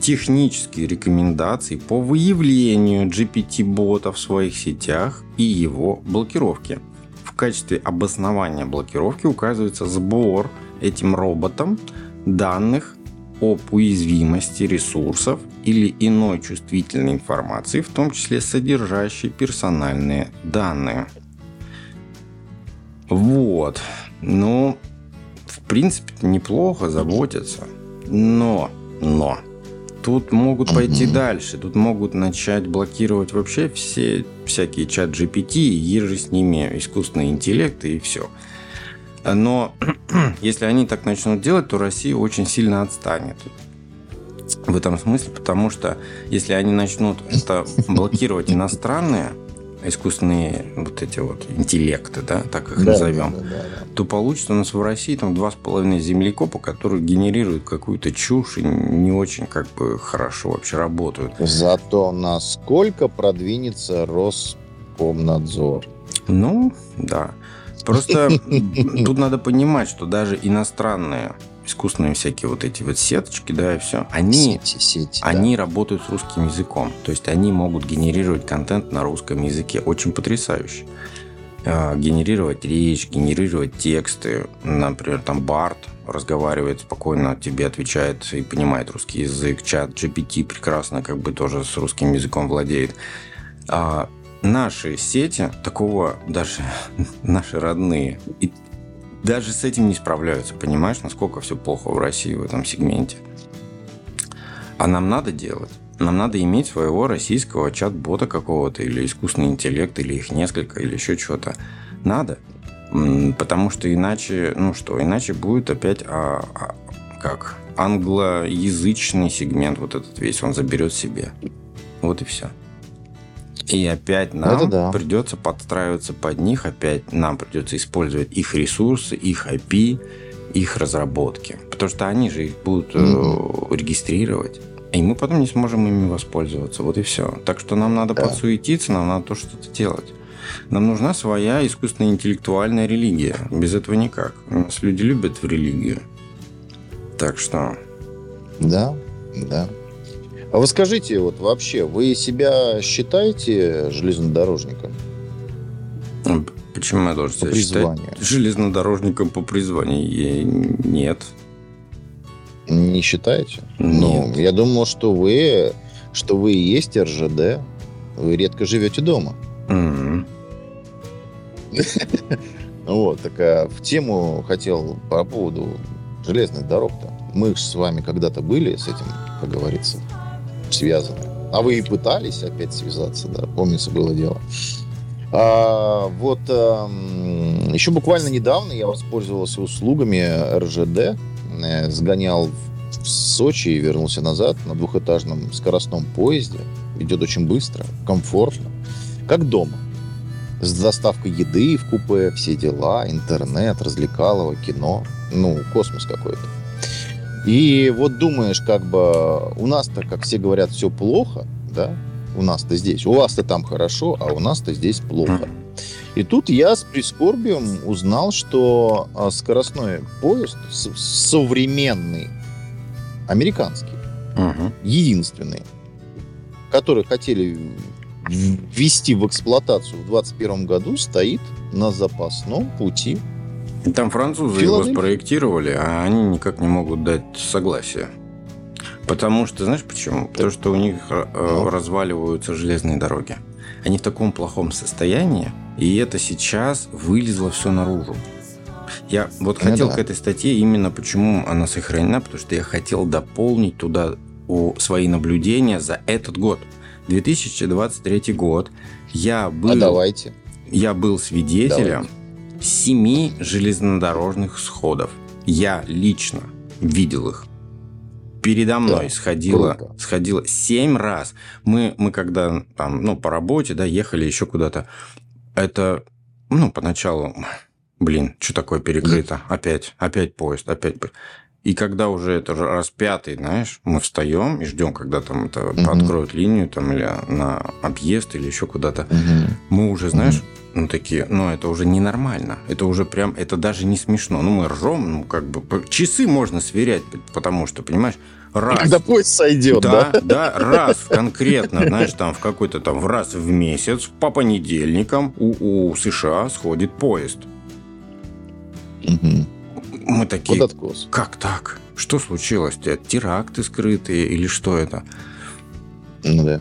Технические рекомендации по выявлению GPT-бота в своих сетях и его блокировке. В качестве обоснования блокировки указывается сбор этим роботом данных об уязвимости ресурсов или иной чувствительной информации, в том числе содержащей персональные данные. Вот. Ну, в принципе, неплохо заботятся. Но, но, тут могут пойти mm-hmm. дальше. Тут могут начать блокировать вообще все всякие чат GPT, и же с ними искусственный интеллект и все. Но если они так начнут делать, то Россия очень сильно отстанет в этом смысле, потому что если они начнут это блокировать иностранные искусственные вот эти вот интеллекты, да, так их да, назовем, да, да, да. то получится у нас в России там два с половиной землекопа, которые генерируют какую-то чушь и не очень как бы хорошо вообще работают. Зато насколько продвинется Роскомнадзор? Ну, да. Просто тут надо понимать, что даже иностранные искусственные всякие вот эти вот сеточки, да, и все, они, сети, сети, они да. работают с русским языком. То есть они могут генерировать контент на русском языке. Очень потрясающе. А, генерировать речь, генерировать тексты. Например, там Барт разговаривает спокойно, тебе отвечает и понимает русский язык. Чат GPT прекрасно как бы тоже с русским языком владеет. А наши сети, такого даже наши родные, и даже с этим не справляются. Понимаешь, насколько все плохо в России в этом сегменте? А нам надо делать. Нам надо иметь своего российского чат-бота какого-то, или искусственный интеллект, или их несколько, или еще что-то. Надо. Потому что иначе, ну что, иначе будет опять а, а, как англоязычный сегмент вот этот весь, он заберет себе. Вот и все. И опять нам да. придется подстраиваться под них, опять нам придется использовать их ресурсы, их IP, их разработки. Потому что они же их будут mm-hmm. регистрировать. И мы потом не сможем ими воспользоваться. Вот и все. Так что нам надо да. подсуетиться, нам надо то что-то делать. Нам нужна своя искусственная интеллектуальная религия. Без этого никак. У нас люди любят в религию. Так что... Да, да. А вы скажите, вот вообще, вы себя считаете железнодорожником? Ну, почему я должен себя считать железнодорожником по призванию? Нет. Не считаете? Нет. Ну, я думал, что вы, что вы и есть РЖД. Вы редко живете дома. Вот, такая в тему хотел по поводу железных дорог-то. Мы с вами когда-то были с этим, как говорится, связаны. А вы и пытались опять связаться, да, помнится, было дело. А, вот а, еще буквально недавно я воспользовался услугами РЖД, э, сгонял в Сочи и вернулся назад на двухэтажном скоростном поезде. Идет очень быстро, комфортно, как дома. С доставкой еды в купе, все дела, интернет, развлекалово, кино. Ну, космос какой-то. И вот думаешь, как бы у нас-то, как все говорят, все плохо, да, у нас-то здесь. У вас-то там хорошо, а у нас-то здесь плохо. И тут я с прискорбием узнал, что а, скоростной поезд современный, американский, угу. единственный, который хотели ввести в эксплуатацию в 2021 году, стоит на запасном пути там французы его спроектировали, а они никак не могут дать согласие. Потому что, знаешь почему? Потому что у них э, ну. разваливаются железные дороги. Они в таком плохом состоянии, и это сейчас вылезло все наружу. Я вот ну, хотел да. к этой статье именно почему она сохранена, потому что я хотел дополнить туда свои наблюдения за этот год. 2023 год. Я был, а давайте. Я был свидетелем давайте семи железнодорожных сходов. Я лично видел их. Передо мной да, сходило, круто. сходило семь раз. Мы, мы когда там, ну, по работе, да, ехали еще куда-то. Это, ну, поначалу, блин, что такое перекрыто? Опять, опять поезд, опять и когда уже это раз пятый, знаешь, мы встаем и ждем, когда там это угу. откроют линию там или на объезд или еще куда-то, угу. мы уже, знаешь, угу. ну такие, ну это уже ненормально, это уже прям, это даже не смешно. Ну мы ржем, ну как бы часы можно сверять, потому что, понимаешь, раз. Когда поезд сойдет, да? Да, да, раз конкретно, знаешь, там в какой-то там в раз в месяц по понедельникам у, у США сходит поезд. Угу. Мы такие, Под откос. как так? Что случилось? Теракты скрытые или что это? Ну да.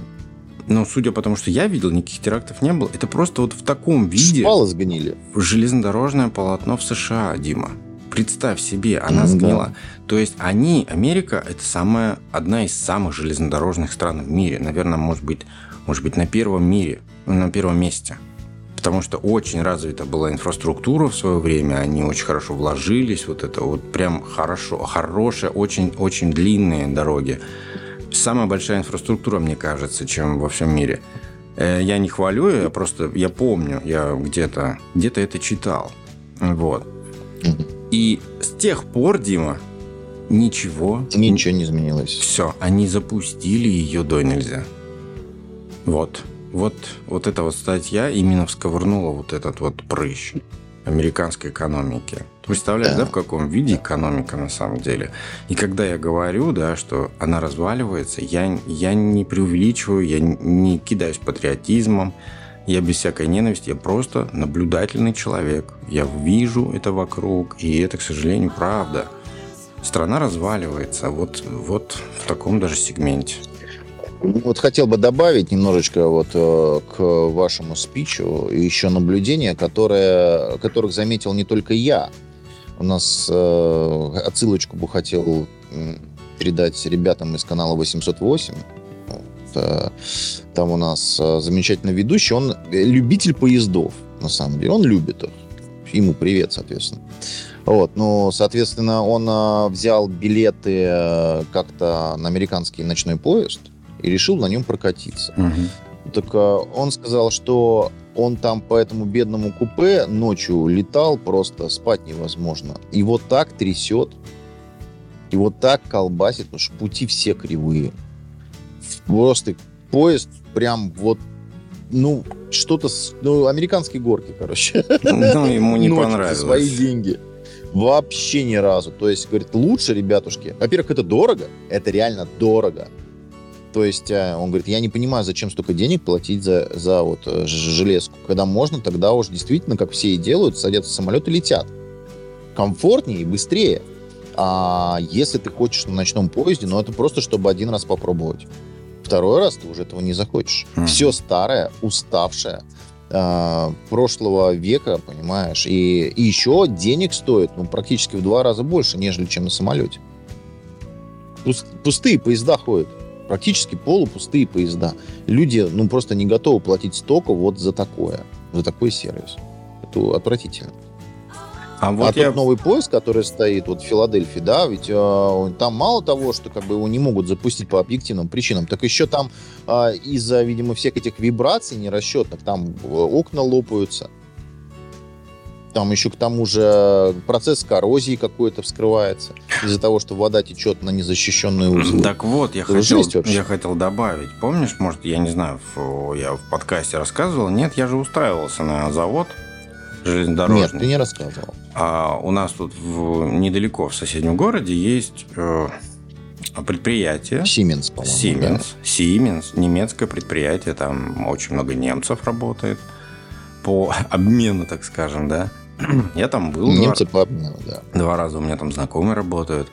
Но судя по тому, что я видел, никаких терактов не было. Это просто вот в таком виде... Шпалы сгнили. Железнодорожное полотно в США, Дима. Представь себе, она mm, сгнила. Да. То есть они, Америка, это самая, одна из самых железнодорожных стран в мире. Наверное, может быть, может быть на первом мире, на первом месте потому что очень развита была инфраструктура в свое время, они очень хорошо вложились, вот это вот прям хорошо, хорошие, очень-очень длинные дороги. Самая большая инфраструктура, мне кажется, чем во всем мире. Э, я не хвалю, я просто, я помню, я где-то где это читал. Вот. И с тех пор, Дима, ничего... Ничего не изменилось. Все, они запустили ее до нельзя. Вот. Вот, вот эта вот статья именно всковырнула вот этот вот прыщ американской экономики. Ты представляешь, да. да, в каком виде экономика на самом деле? И когда я говорю, да, что она разваливается, я, я не преувеличиваю, я не кидаюсь патриотизмом, я без всякой ненависти, я просто наблюдательный человек. Я вижу это вокруг, и это, к сожалению, правда. Страна разваливается вот, вот в таком даже сегменте. Вот хотел бы добавить немножечко вот э, к вашему спичу еще наблюдения, которые, которых заметил не только я. У нас э, отсылочку бы хотел передать ребятам из канала 808. Вот, э, там у нас э, замечательный ведущий. Он любитель поездов, на самом деле. Он любит их. Ему привет, соответственно. Вот, ну, соответственно, он взял билеты как-то на американский ночной поезд и решил на нем прокатиться. Угу. Так э, он сказал, что он там по этому бедному купе ночью летал, просто спать невозможно. И вот так трясет, и вот так колбасит, потому что пути все кривые. Просто поезд прям вот ну, что-то, ну, американские горки, короче. Ну, ему не понравилось. свои деньги. Вообще ни разу. То есть, говорит, лучше, ребятушки. Во-первых, это дорого. Это реально дорого. То есть, э, он говорит, я не понимаю, зачем столько денег платить за, за вот э, железку. Когда можно, тогда уж действительно, как все и делают, садятся в самолет и летят. Комфортнее и быстрее. А если ты хочешь на ночном поезде, ну, это просто, чтобы один раз попробовать. Второй раз ты уже этого не захочешь. Mm-hmm. Все старое, уставшее, э, прошлого века, понимаешь, и, и еще денег стоит, ну, практически в два раза больше, нежели чем на самолете. Пуст, пустые поезда ходят, практически полупустые поезда. Люди, ну, просто не готовы платить столько вот за такое, за такой сервис. Это отвратительно. А, вот а я... тот новый поезд, который стоит вот в Филадельфии, да, ведь э, там мало того, что как бы его не могут запустить по объективным причинам, так еще там э, из-за, видимо, всех этих вибраций нерасчетных, там э, окна лопаются. Там еще к тому же процесс коррозии какой-то вскрывается из-за того, что вода течет на незащищенные узлы. Так вот, я хотел, я хотел добавить. Помнишь, может, я не знаю, я в подкасте рассказывал. Нет, я же устраивался на завод железнодорожный. Нет, ты не рассказывал. А у нас тут в, недалеко в соседнем городе есть э, предприятие. Siemens, по-моему. Siemens. Да? Siemens, немецкое предприятие, там очень много немцев работает по обмену, так скажем, да. Я там был. Немцы два, по обмену, да. Два раза у меня там знакомые работают.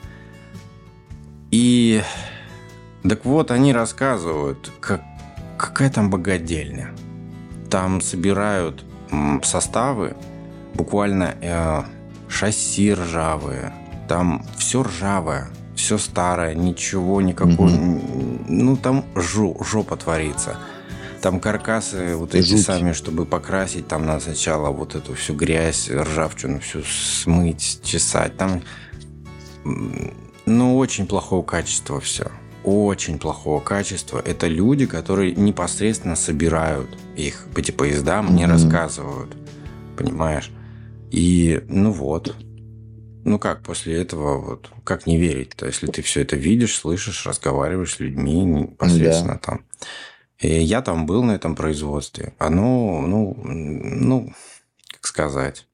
И так вот, они рассказывают, как, какая там богадельня. Там собирают составы, буквально э, шасси ржавые, там все ржавое, все старое, ничего никакого, mm-hmm. ну там жопа творится. Там каркасы вот эти Жуть. сами, чтобы покрасить, там надо сначала вот эту всю грязь, ржавчину всю смыть, чесать. Там, ну, очень плохого качества все очень плохого качества. Это люди, которые непосредственно собирают их. Эти поезда мне mm-hmm. рассказывают. Понимаешь? И ну вот. Ну как после этого, вот, как не верить-то, если ты все это видишь, слышишь, разговариваешь с людьми непосредственно да. там. И я там был на этом производстве. Оно, ну, ну, как сказать,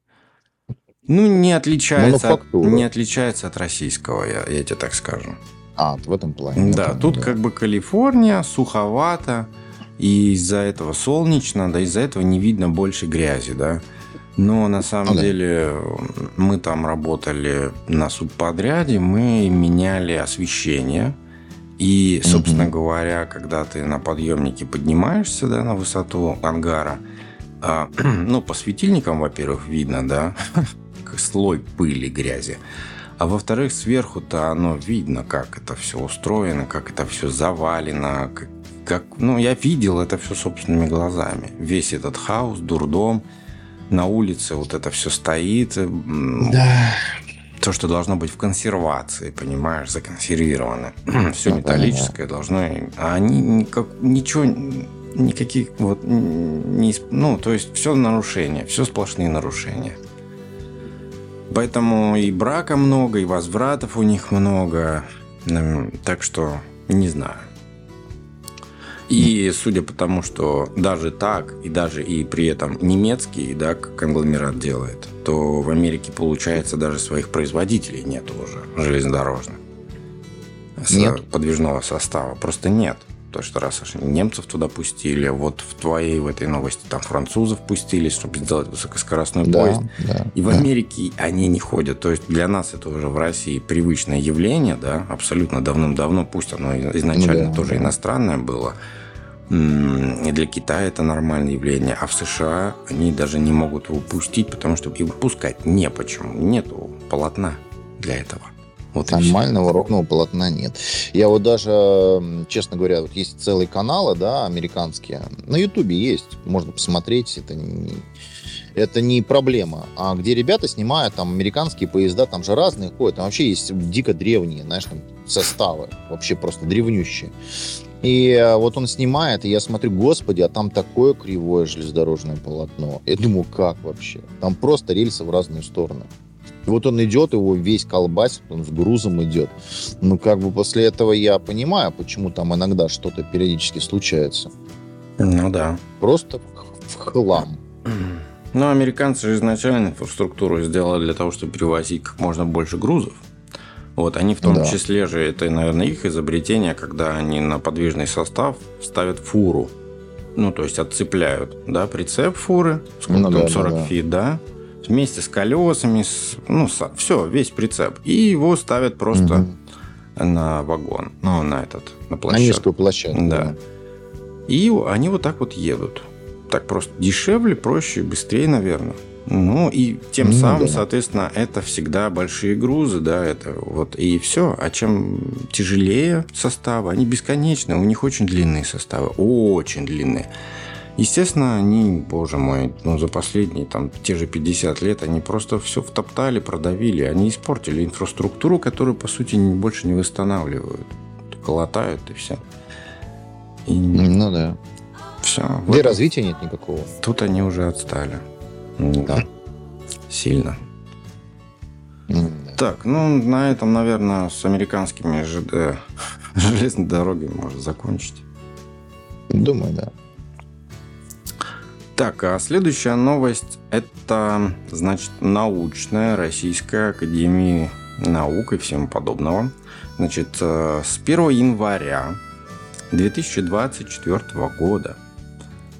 ну, не отличается, не отличается от российского, я, я тебе так скажу. А, в этом плане. Да, этом, тут да. как бы Калифорния, суховато, и из-за этого солнечно, да, из-за этого не видно больше грязи, да. Но на самом ну, деле да. мы там работали на субподряде, мы меняли освещение. И, собственно угу. говоря, когда ты на подъемнике поднимаешься да, на высоту ангара, а, ну, по светильникам, во-первых, видно, да, слой пыли, грязи. А во-вторых, сверху-то оно видно, как это все устроено, как это все завалено, как, как, ну, я видел это все собственными глазами. Весь этот хаос, дурдом, на улице вот это все стоит. Да. То, что должно быть в консервации, понимаешь, законсервировано. все ну, металлическое должно... А они никак, ничего, никаких вот... Не, ну, то есть все нарушения, все сплошные нарушения. Поэтому и брака много, и возвратов у них много. Так что не знаю. И судя по тому, что даже так, и даже и при этом немецкий, да, конгломерат делает, то в Америке, получается, даже своих производителей нет уже железнодорожных. Нет. Подвижного состава. Просто нет. То, что раз немцев туда пустили, вот в твоей в этой новости там французов пустили, чтобы сделать высокоскоростной да, поезд. Да, и в да. Америке они не ходят. То есть для нас это уже в России привычное явление, да, абсолютно давным-давно, пусть оно изначально да, тоже да. иностранное было. И для Китая это нормальное явление. А в США они даже не могут его пустить, потому что его пускать не почему. Нету полотна для этого. Вот Нормального ровного полотна нет. Я вот даже, честно говоря, вот есть целые каналы, да, американские. На Ютубе есть, можно посмотреть. Это не, это не проблема. А где ребята снимают там американские поезда, там же разные ходят. Там вообще есть дико древние, знаешь, там составы. Вообще просто древнющие. И э, вот он снимает, и я смотрю, господи, а там такое кривое железнодорожное полотно. Я думаю, как вообще? Там просто рельсы в разные стороны. И вот он идет, его весь колбасит, он с грузом идет. Ну, как бы после этого я понимаю, почему там иногда что-то периодически случается. Ну да. Просто в хлам. Ну, американцы же изначально инфраструктуру сделали для того, чтобы перевозить как можно больше грузов. Вот, они в том да. числе же, это, наверное, их изобретение, когда они на подвижный состав ставят фуру. Ну, то есть отцепляют, да, прицеп фуры, сколько ну, там, да, 40 да, фит, да, вместе с колесами, с, ну, с, все, весь прицеп. И его ставят просто угу. на вагон, ну, на этот, на площадку. На низкую площадку. Да. да. И они вот так вот едут. Так просто дешевле, проще, быстрее, наверное. Ну и тем ну, самым, да. соответственно, это всегда большие грузы, да, это вот и все. А чем тяжелее составы, они бесконечные, у них очень длинные составы, очень длинные. Естественно, они, боже мой, ну, за последние там те же 50 лет они просто все втоптали, продавили. Они испортили инфраструктуру, которую, по сути, больше не восстанавливают. Только латают и все. И... Ну да. Все. Да вот. и развития нет никакого. Тут они уже отстали. Да. Сильно. Так, ну, на этом, наверное, с американскими ЖД железной дорогой можно закончить. Думаю, да. Так, а следующая новость – это, значит, научная Российская Академия Наук и всему подобного. Значит, э, с 1 января 2024 года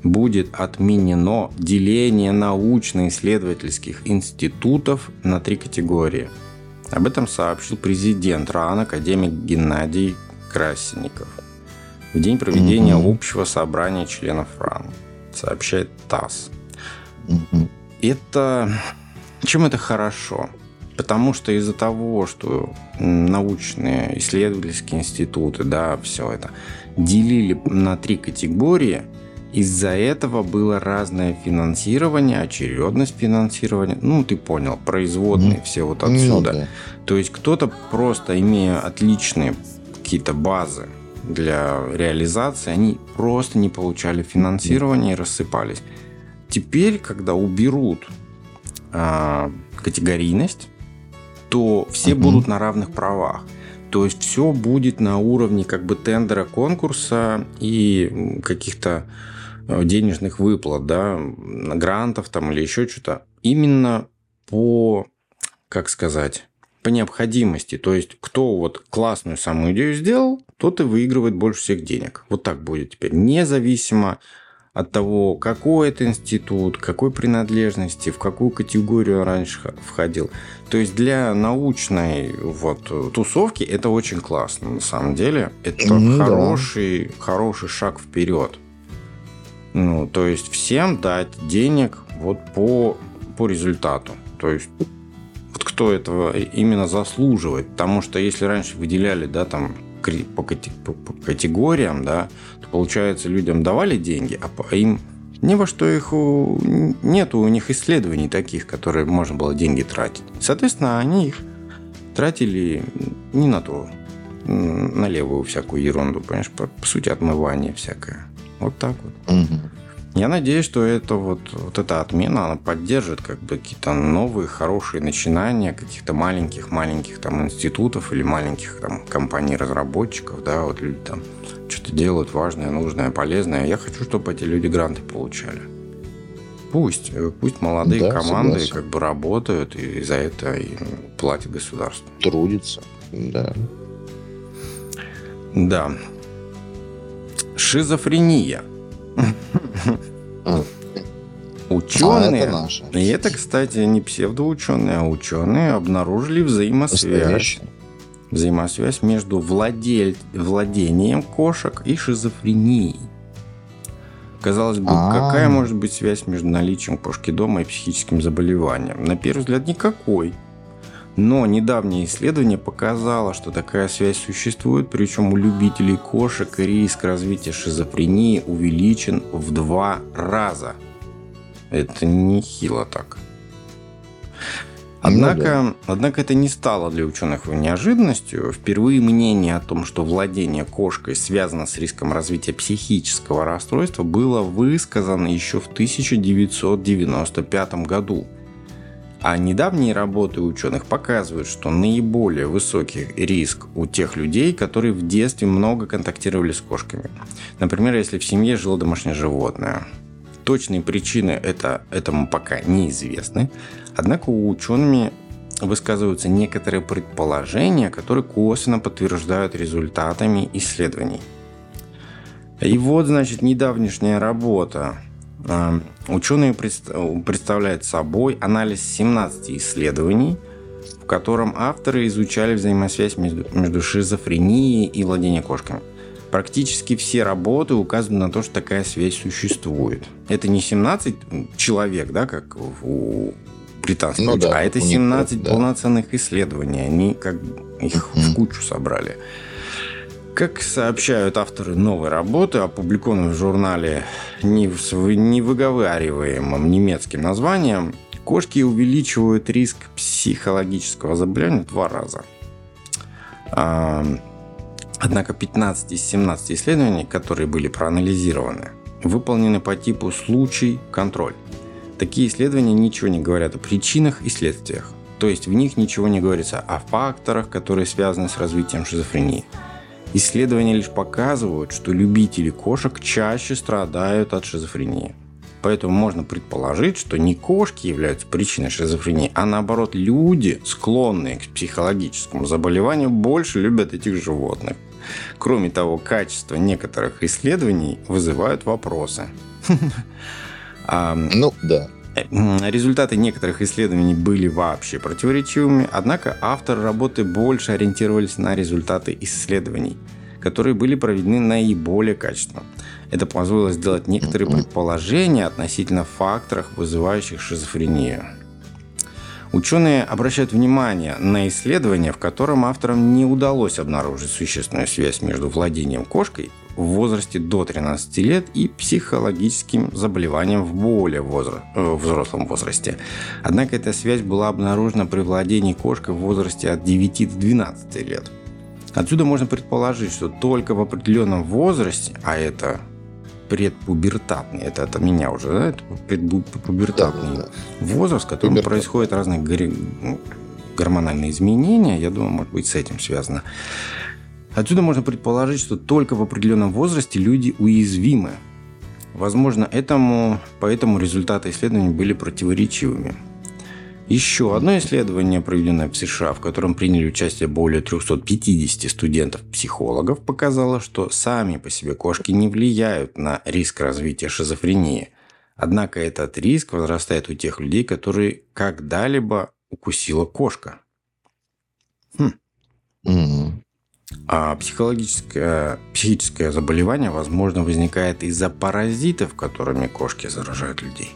будет отменено деление научно-исследовательских институтов на три категории. Об этом сообщил президент РАН, академик Геннадий Красенников в день проведения mm-hmm. общего собрания членов РАН, сообщает ТАСС. Mm-hmm. Это... Чем это хорошо? Потому что из-за того, что научные исследовательские институты, да, все это делили на три категории – из-за этого было разное финансирование, очередность финансирования. Ну, ты понял, производные mm. все вот ну отсюда. Да. То есть кто-то просто, имея отличные какие-то базы для реализации, они просто не получали финансирование и рассыпались. Теперь, когда уберут э, категорийность, то все uh-huh. будут на равных правах. То есть все будет на уровне как бы тендера, конкурса и каких-то денежных выплат, да, грантов там или еще что-то, именно по, как сказать, по необходимости. То есть, кто вот классную самую идею сделал, тот и выигрывает больше всех денег. Вот так будет теперь. Независимо от того, какой это институт, какой принадлежности, в какую категорию раньше входил. То есть для научной вот тусовки это очень классно на самом деле. Это mm, хороший, да. хороший шаг вперед. Ну, то есть всем дать денег вот по, по результату. То есть вот кто этого именно заслуживает. Потому что если раньше выделяли, да, там по, категориям, да, то получается людям давали деньги, а им ни во что их нету у них исследований таких, которые можно было деньги тратить. Соответственно, они их тратили не на то, на левую всякую ерунду, понимаешь, по, по сути отмывание всякое. Вот так вот. Угу. Я надеюсь, что это вот, вот эта отмена, она поддержит как бы какие-то новые хорошие начинания каких-то маленьких-маленьких там институтов или маленьких там компаний-разработчиков, да, вот люди там что-то делают важное, нужное, полезное. Я хочу, чтобы эти люди гранты получали. Пусть, э, пусть молодые да, команды согласен. как бы работают и за это им платит государство. Трудится, да. Да. Шизофрения. Ученые, а, это и это, кстати, не псевдоученые, а ученые обнаружили взаимосвязь. Взаимосвязь между владель... владением кошек и шизофренией. Казалось бы, А-а-а. какая может быть связь между наличием кошки дома и психическим заболеванием? На первый взгляд, никакой. Но недавнее исследование показало, что такая связь существует, причем у любителей кошек риск развития шизофрении увеличен в два раза. Это нехило так. Однако, ну, да. однако это не стало для ученых неожиданностью. Впервые мнение о том, что владение кошкой связано с риском развития психического расстройства, было высказано еще в 1995 году. А недавние работы ученых показывают, что наиболее высокий риск у тех людей, которые в детстве много контактировали с кошками. Например, если в семье жило домашнее животное. Точные причины это, этому пока неизвестны, однако у учеными высказываются некоторые предположения, которые косвенно подтверждают результатами исследований. И вот, значит, недавнешняя работа. Ученые представляют собой анализ 17 исследований, в котором авторы изучали взаимосвязь между, между шизофренией и владением кошками – Практически все работы указывают на то, что такая связь существует. Это не 17 человек, да, как у британских, ну, да, а это 17 них, да. полноценных исследований. Они как их mm-hmm. в кучу собрали. Как сообщают авторы новой работы, опубликованной в журнале не, в, не выговариваемым немецким названием, кошки увеличивают риск психологического заболевания в два раза. Однако 15 из 17 исследований, которые были проанализированы, выполнены по типу случай-контроль. Такие исследования ничего не говорят о причинах и следствиях. То есть в них ничего не говорится о факторах, которые связаны с развитием шизофрении. Исследования лишь показывают, что любители кошек чаще страдают от шизофрении. Поэтому можно предположить, что не кошки являются причиной шизофрении, а наоборот люди, склонные к психологическому заболеванию, больше любят этих животных. Кроме того, качество некоторых исследований вызывают вопросы. Ну, да. Э, результаты некоторых исследований были вообще противоречивыми, однако авторы работы больше ориентировались на результаты исследований, которые были проведены наиболее качественно. Это позволило сделать некоторые предположения относительно факторов, вызывающих шизофрению. Ученые обращают внимание на исследование, в котором авторам не удалось обнаружить существенную связь между владением кошкой в возрасте до 13 лет и психологическим заболеванием в более возра... э, взрослом возрасте. Однако эта связь была обнаружена при владении кошкой в возрасте от 9 до 12 лет. Отсюда можно предположить, что только в определенном возрасте, а это предпубертатный, это от меня уже, да, это предпубертатный да, да, да. возраст, в котором Пубертат. происходят разные ну, гормональные изменения, я думаю, может быть, с этим связано. Отсюда можно предположить, что только в определенном возрасте люди уязвимы. Возможно, этому, поэтому результаты исследований были противоречивыми. Еще одно исследование, проведенное в США, в котором приняли участие более 350 студентов-психологов, показало, что сами по себе кошки не влияют на риск развития шизофрении. Однако этот риск возрастает у тех людей, которые когда-либо укусила кошка. Хм. Mm-hmm. А психологическое, психическое заболевание, возможно, возникает из-за паразитов, которыми кошки заражают людей.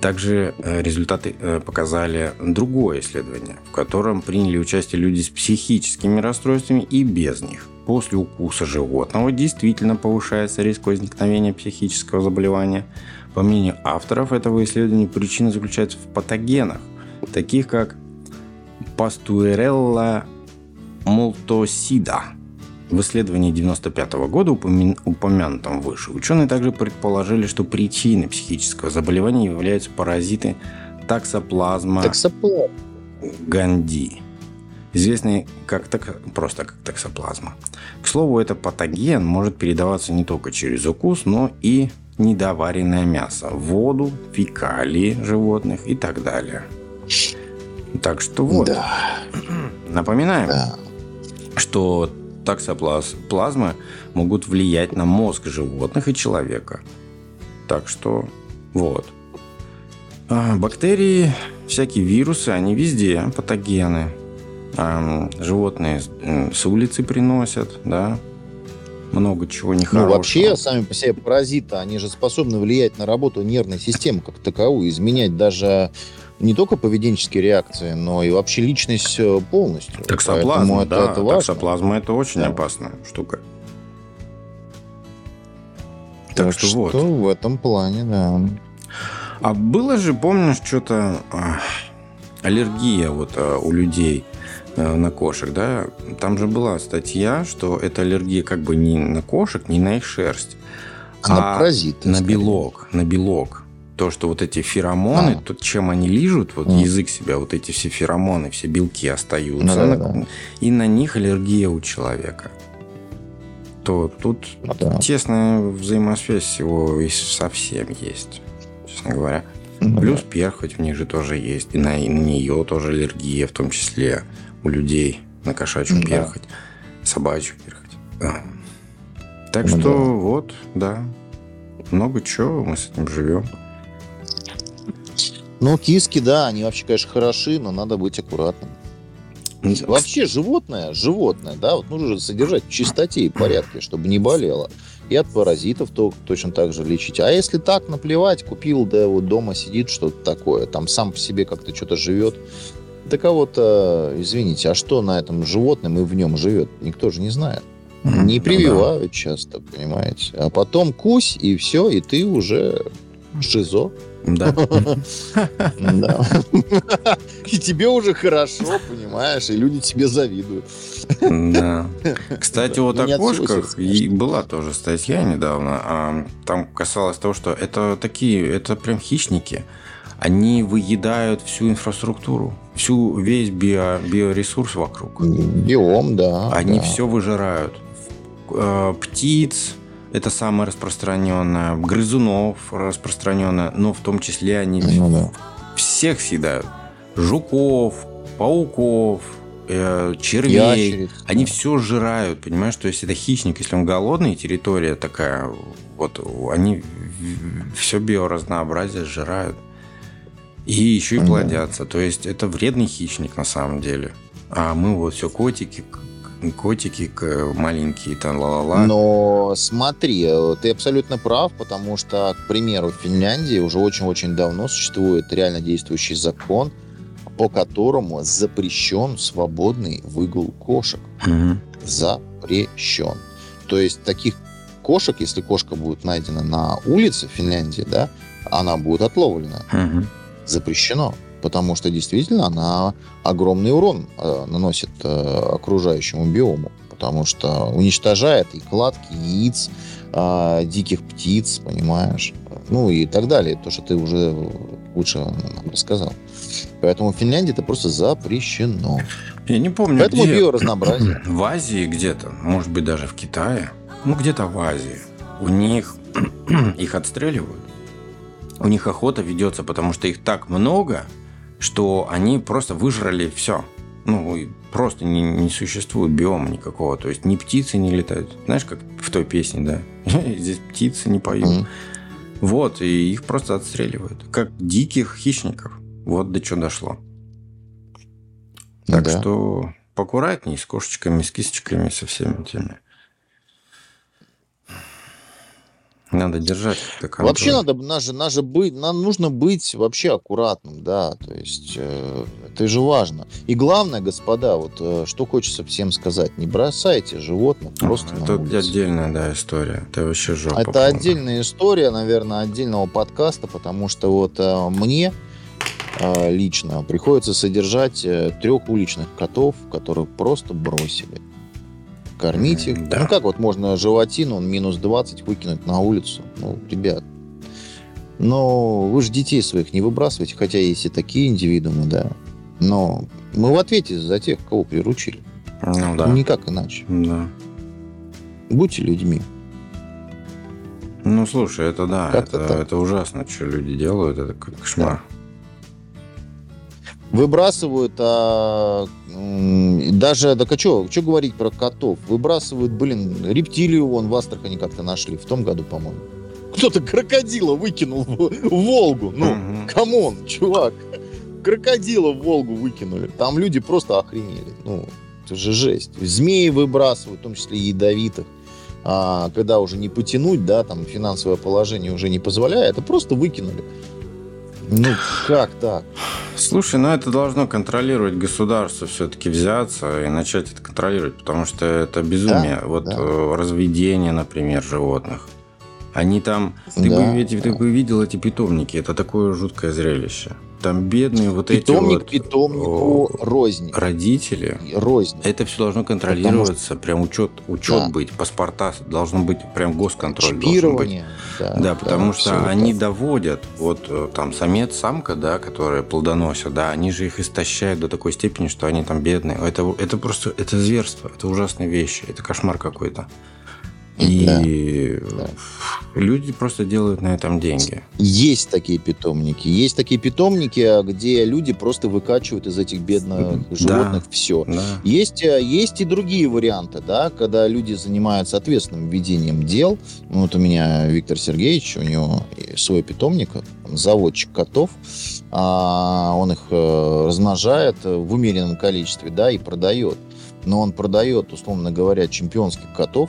Также э, результаты э, показали другое исследование, в котором приняли участие люди с психическими расстройствами и без них. После укуса животного действительно повышается риск возникновения психического заболевания. По мнению авторов этого исследования, причина заключается в патогенах, таких как пастуэрелла молтосида – в исследовании 1995 года, упомянутом выше, ученые также предположили, что причиной психического заболевания являются паразиты таксоплазма Таксоплазма. ганди, известные как так, просто как таксоплазма. К слову, этот патоген может передаваться не только через укус, но и недоваренное мясо, воду, фекалии животных и так далее. Так что вот. Да. Напоминаем, да. что таксоплазмы могут влиять на мозг животных и человека. Так что вот. А бактерии, всякие вирусы, они везде патогены. А, животные с улицы приносят, да, много чего нехорошего. Ну, вообще, сами по себе паразиты, они же способны влиять на работу нервной системы как таковую, изменять даже не только поведенческие реакции, но и вообще личность э, полностью. Таксоплазма, это, да, это важно. таксоплазма это очень да. опасная штука. Так, так что, что вот. в этом плане, да. А было же, помнишь, что-то а, аллергия вот а, у людей а, на кошек, да? Там же была статья, что это аллергия как бы не на кошек, не на их шерсть, а, на паразиты, на белок, на белок то, что вот эти феромоны, а. то, чем они лижут, вот mm. язык себя, вот эти все феромоны, все белки остаются, ну, да, да. и на них аллергия у человека. То тут да. тесная взаимосвязь всего и совсем есть, честно говоря. Ну, Плюс да. перхоть в них же тоже есть, и на, и на нее тоже аллергия, в том числе у людей на кошачью да. перхоть, собачью перхоть. Да. Так ну, что да. вот, да, много чего мы с этим живем. Ну, киски, да, они вообще, конечно, хороши, но надо быть аккуратным. Вообще животное, животное, да, вот нужно содержать в чистоте и порядке, чтобы не болело. И от паразитов то, точно так же лечить. А если так наплевать, купил, да вот дома сидит что-то такое, там сам по себе как-то что-то живет, да кого-то, извините, а что на этом животном и в нем живет, никто же не знает. Не ну прививают да. часто, понимаете. А потом кусь, и все, и ты уже шизо. Да. Да. И тебе уже хорошо, понимаешь, и люди тебе завидуют. Да. Кстати, вот о кошках была тоже статья недавно. А, там касалось того, что это такие, это прям хищники. Они выедают всю инфраструктуру, всю весь био, биоресурс вокруг. Биом, да. Они все выжирают. Э, птиц, это самое распространенное. Грызунов распространенное, но в том числе они ну, да. всех съедают. Жуков, пауков, э, червей. Ящериц, они да. все жирают, понимаешь? То есть это хищник, если он голодный, территория такая, вот они все биоразнообразие сжирают. И еще и плодятся. То есть это вредный хищник на самом деле. А мы вот все котики, котики маленькие, там, ла-ла-ла. Но смотри, э, ты абсолютно прав, потому что, к примеру, в Финляндии уже очень-очень давно существует реально действующий закон, по которому запрещен свободный выгул кошек. Угу. Запрещен. То есть таких кошек, если кошка будет найдена на улице в Финляндии, да, она будет отловлена. Угу. Запрещено потому что действительно она огромный урон э, наносит э, окружающему биому, потому что уничтожает и кладки яиц, э, диких птиц, понимаешь, ну и так далее, то, что ты уже лучше нам рассказал. Поэтому в Финляндии это просто запрещено. Я не помню, Поэтому где... биоразнообразие. В Азии где-то, может быть, даже в Китае, ну где-то в Азии, у них их отстреливают. У них охота ведется, потому что их так много, что они просто выжрали все. Ну, просто не, не существует биома никакого. То есть ни птицы не летают. Знаешь, как в той песне, да? Здесь птицы не поют. Mm-hmm. Вот, и их просто отстреливают. Как диких хищников. Вот до чего дошло. Так да. что поаккуратней с кошечками, с кисточками, со всеми теми. Надо держать. Вообще надо, надо, надо быть, нам нужно быть вообще аккуратным, да, то есть э, это же важно. И главное, господа, вот э, что хочется всем сказать, не бросайте животных просто Это отдельная, да, история, это вообще жопа. Это полная. отдельная история, наверное, отдельного подкаста, потому что вот э, мне э, лично приходится содержать э, трех уличных котов, которых просто бросили кормить их. Да. Ну как вот можно животину, он минус 20 выкинуть на улицу? Ну, ребят. Но вы же детей своих не выбрасываете, хотя есть и такие индивидуумы, да. Но мы в ответе за тех, кого приручили. Ну да. Никак иначе. Да. Будьте людьми. Ну, слушай, это да, это, это ужасно, что люди делают, это кошмар. Да выбрасывают, а, даже, да что, что говорить про котов, выбрасывают, блин, рептилию вон в Астрахани как-то нашли, в том году, по-моему. Кто-то крокодила выкинул в, в Волгу, ну, come on, чувак, крокодила в Волгу выкинули, там люди просто охренели, ну, это же жесть. Змеи выбрасывают, в том числе ядовитых. А, когда уже не потянуть, да, там финансовое положение уже не позволяет, это просто выкинули. Ну, как так? Слушай, ну это должно контролировать государство все-таки взяться и начать это контролировать, потому что это безумие. Да, вот да. э, разведение, например, животных. Они там... Ты, Да, бы, ведь- ты бы видел эти питомники, это такое жуткое зрелище. Там бедные вот Питомник эти вот питомнику рознь. родители. Рознь. Это все должно контролироваться, прям учет, учет Да. быть, паспорта должно быть, прям госконтроль должен быть. Да, Да, потому всё что они так. доводят, вот э, там самец, самка, да, которые плодоносят, да, они же их истощают до такой степени, что они там бедные. Это, это просто, это зверство, это ужасные вещи, это кошмар какой-то. И да. люди просто делают на этом деньги. Есть такие питомники. Есть такие питомники, а, где люди просто выкачивают из этих бедных Да. животных все. Да. Есть, э, есть и другие варианты, да, когда люди занимаются ответственным ведением дел. Ну, Вот у меня Виктор Сергеевич, у него свой питомник, заводчик котов. А, Он их э, размножает в умеренном количестве, да, и продает. Но он продает, условно говоря, чемпионских котов,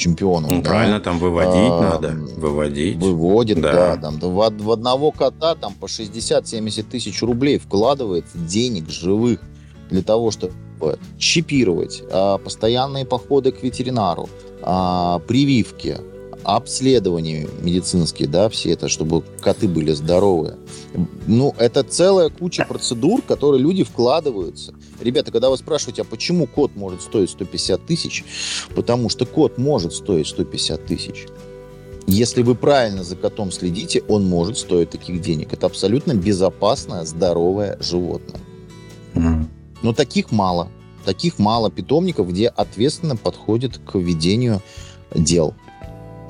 чемпионов. Ну, да, правильно, там выводить А, надо, выводить. Выводит, Да. да. там, в, в одного кота там по 60-70 тысяч рублей вкладывается денег живых для того, чтобы чипировать, а, постоянные походы к ветеринару, а, прививки, обследования медицинские, да, все это, чтобы коты были здоровые. Ну, это целая куча процедур, которые люди вкладываются. Ребята, когда вы спрашиваете, а почему кот может стоить 150 тысяч? Потому что кот может стоить 150 тысяч. Если вы правильно за котом следите, он может стоить таких денег. Это абсолютно безопасное, здоровое животное. Но таких мало. Таких мало питомников, где ответственно подходит к ведению дел.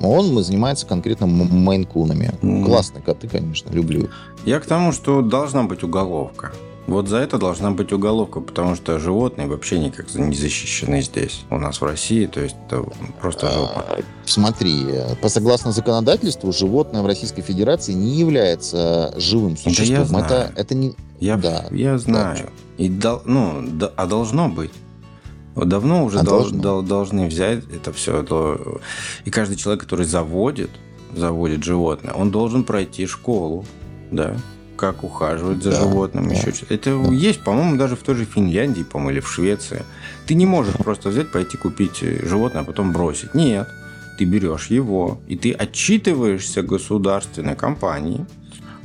Он занимается конкретно мейн-кунами. Мгм. Классные коты, конечно, люблю. Я к тому, что должна быть уголовка. Вот за это должна быть уголовка, потому что животные вообще никак не защищены здесь, у нас в России, то есть это просто жопа. А, Смотри, э, по согласно законодательству, животное в Российской Федерации не является живым я существом. знаю. это, это не... Я, Да, я знаю. И дол- ну, да- а должно быть. Вот давно уже А дол- должно. дол- должны взять это все. И каждый человек, который заводит, заводит животное, он должен пройти школу, да, как ухаживать за Да, животным, да, еще что-то. Это да. есть, по-моему, даже в той же Финляндии, по-моему, или в Швеции. Ты не можешь просто взять, пойти купить э, животное, а потом бросить. Нет. Ты берешь его, и ты отчитываешься государственной компании,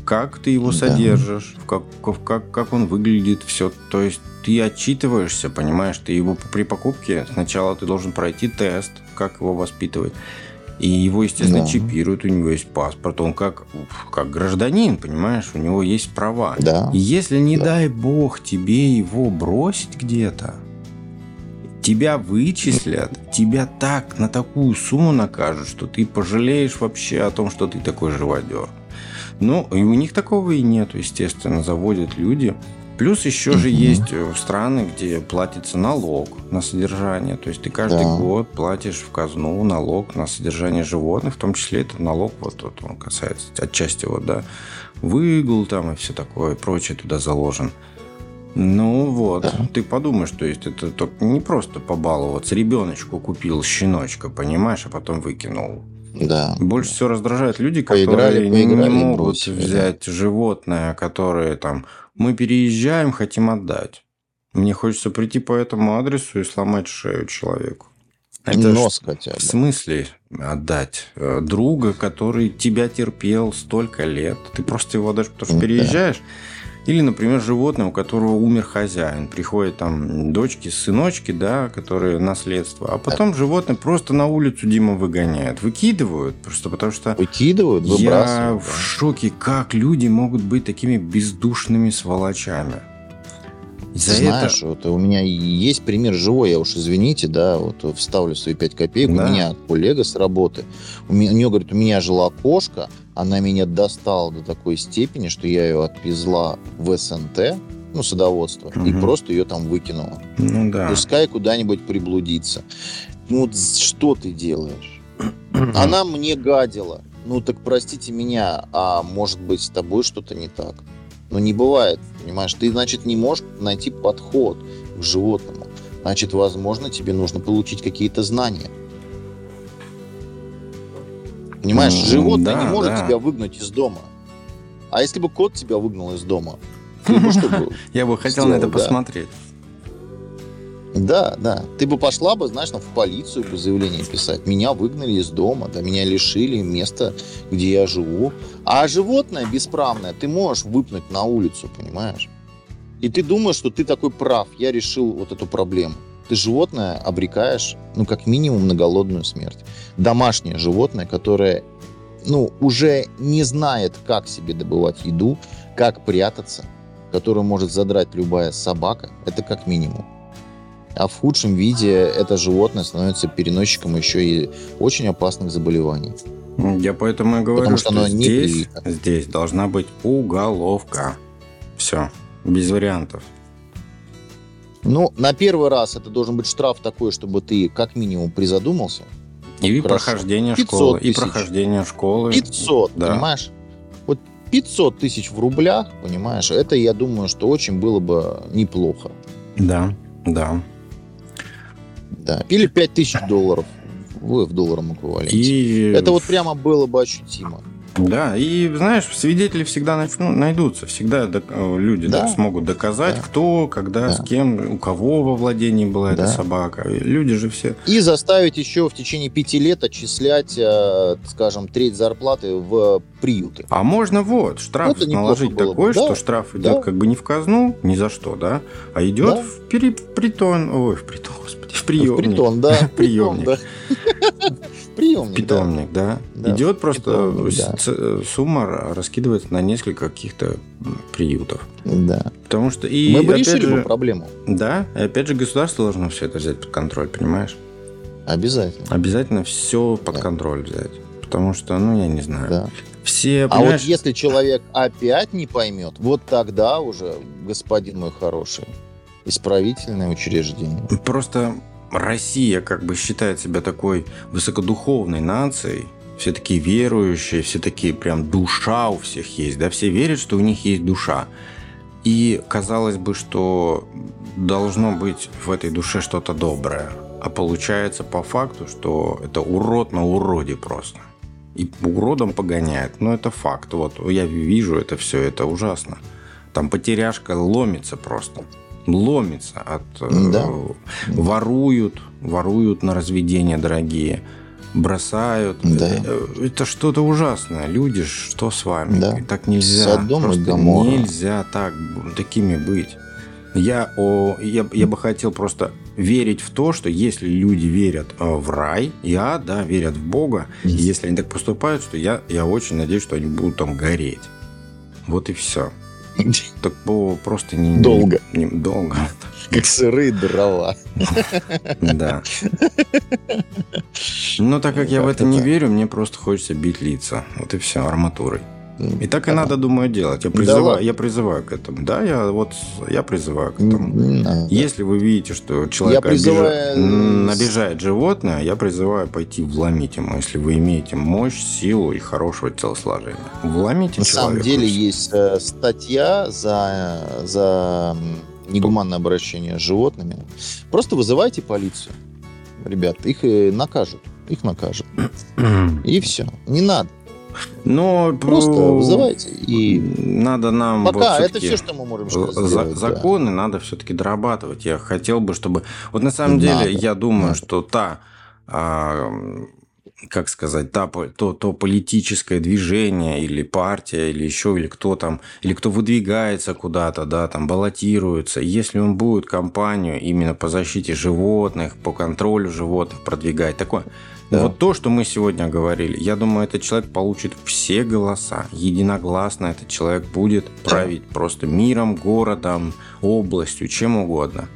как ты его Да. содержишь, как, как, как он выглядит, все. То есть ты отчитываешься, понимаешь, ты его при покупке сначала ты должен пройти тест, как его воспитывать. И его, естественно, Да. чипируют, у него есть паспорт, он как, как гражданин, понимаешь, у него есть права. Да. И если, не Да. дай бог, тебе его бросить где-то, тебя вычислят, тебя так на такую сумму накажут, что ты пожалеешь вообще о том, что ты такой живодер. Ну, и у них такого и нет, естественно, заводят люди. Плюс еще же есть э, страны, где платится налог на содержание. То есть ты каждый Да. год платишь в казну налог на содержание животных, в том числе этот налог, вот, вот он касается отчасти вот, да, выгул там и все такое, прочее туда заложен. Ну вот, Да. ты подумаешь, то есть это только не просто побаловаться. Ребеночку купил щеночка, понимаешь, а потом выкинул. Да. Больше всего раздражают люди, Поиграли, которые не- не поиграли, могут бросили, да. взять животное, которое там мы переезжаем, хотим отдать. Мне хочется прийти по этому адресу и сломать шею человеку. Это Нос хотя бы. в смысле отдать э, друга, который тебя терпел столько лет? Ты просто его даже потому что Да. переезжаешь. Или, например, животное, у которого умер хозяин. Приходят там дочки, сыночки, да, которые наследство. А потом животное просто на улицу Дима выгоняет. Выкидывают, просто потому что Выкидывают, я выбрасывают. в шоке, как люди могут быть такими бездушными сволочами. За знаешь, это... вот у меня есть пример живой, я уж извините, да, вот вставлю свои 5 копеек. Да. У меня коллега с работы, у, меня, у нее, говорит, у меня жила кошка, она меня достала до такой степени, что я ее отвезла в СНТ, ну, садоводство, и Мгм. просто ее там выкинула. Ну да. Пускай куда-нибудь приблудится. Ну, вот что ты делаешь? Она мне гадила. Ну, так простите меня, а может быть, с тобой что-то не так? Ну, не бывает, понимаешь? Ты, значит, не можешь найти подход к животному. Значит, возможно, тебе нужно получить какие-то знания. Понимаешь, Ну, животное да, не может да. тебя выгнать из дома. А если бы кот тебя выгнал из дома? Я бы хотел на это посмотреть. Да, да. Ты бы пошла бы, знаешь, в полицию бы заявление писать. Меня выгнали из дома, да, меня лишили места, где я живу. А животное бесправное ты можешь выпнуть на улицу, понимаешь? И ты думаешь, что ты такой прав, я решил вот эту проблему. Ты животное обрекаешь, ну, как минимум, на голодную смерть. Домашнее животное, которое, ну, уже не знает, как себе добывать еду, как прятаться, которое может задрать любая собака, это как минимум а в худшем виде это животное становится переносчиком еще и очень опасных заболеваний. Я поэтому и говорю, Потому что, что здесь, здесь должна быть уголовка. Все, без вариантов. Ну, на первый раз это должен быть штраф такой, чтобы ты как минимум призадумался. И Хорошо. прохождение школы. Тысяч. И прохождение школы. 500, да. понимаешь? Вот 500 тысяч в рублях, понимаешь, это, я думаю, что очень было бы неплохо. Да, да. Да. Или 5000 долларов в, в долларовом эквиваленте. И... Это вот прямо было бы ощутимо. Да, и знаешь, свидетели всегда ну, найдутся, всегда э, люди да. Да, смогут доказать, да. кто, когда, да. с кем, у кого во владении была да. эта собака. Люди же все. И заставить еще в течение пяти лет отчислять, э, скажем, треть зарплаты в приюты. А можно вот штраф Это наложить такой, бы. что да. штраф идет да. как бы не в казну, ни за что, да, а идет да. в перепритон, ой, в притон, господи, в приемник. В притон, да. Приемник. Приемник, Питомник, да. да. Идет просто Питомник, да. сумма раскидывается на несколько каких-то приютов. Да. Потому что и мы бы решили же, бы проблему. Да, и опять же государство должно все это взять под контроль, понимаешь? Обязательно. Обязательно все под да. контроль взять. Потому что, ну, я не знаю. Да. Все, а вот если человек опять не поймет, вот тогда уже, господин мой хороший, исправительное учреждение. Просто Россия как бы считает себя такой высокодуховной нацией, все такие верующие, все такие прям душа у всех есть, да, все верят, что у них есть душа. И казалось бы, что должно быть в этой душе что-то доброе. А получается по факту, что это урод на уроде просто. И уродом погоняет. Но это факт. Вот я вижу это все, это ужасно. Там потеряшка ломится просто ломится от... Э, да. Воруют, воруют на разведение дорогие, бросают. Да. Э, это что-то ужасное. Люди, что с вами? Да. Так нельзя. Содом Просто нельзя так, такими быть. Я, о, я, я бы хотел просто верить в то, что если люди верят э, в рай, я, да, верят в Бога, и если они так поступают, что я, я очень надеюсь, что они будут там гореть. Вот и все. Так было просто не... Долго. Не, долго. Как сырые дрова. Да. Но так как я в это не верю, мне просто хочется бить лица. Вот и все, арматурой. И так и надо, думаю, делать. Я призываю, да я призываю к этому. Да, я вот я призываю к этому. Надо. Если вы видите, что человек призываю... обижает, обижает животное, я призываю пойти вломить ему, если вы имеете мощь, силу и хорошего телосложения. Вломите На самом деле есть э, статья за, за негуманное обращение с животными. Просто вызывайте полицию. Ребят, их и накажут. Их накажут. И все. Не надо. Но просто вызывайте и надо нам пока вот это все, что мы можем сделать. За, законы да. надо все-таки дорабатывать. Я хотел бы, чтобы вот на самом надо. деле я думаю, надо. что та а, как сказать, та, то, то политическое движение или партия, или еще, или кто там, или кто выдвигается куда-то, да, там, баллотируется, если он будет кампанию именно по защите животных, по контролю животных продвигать, такое, да. Вот то, что мы сегодня говорили, я думаю, этот человек получит все голоса. Единогласно этот человек будет править просто миром, городом, областью, чем угодно.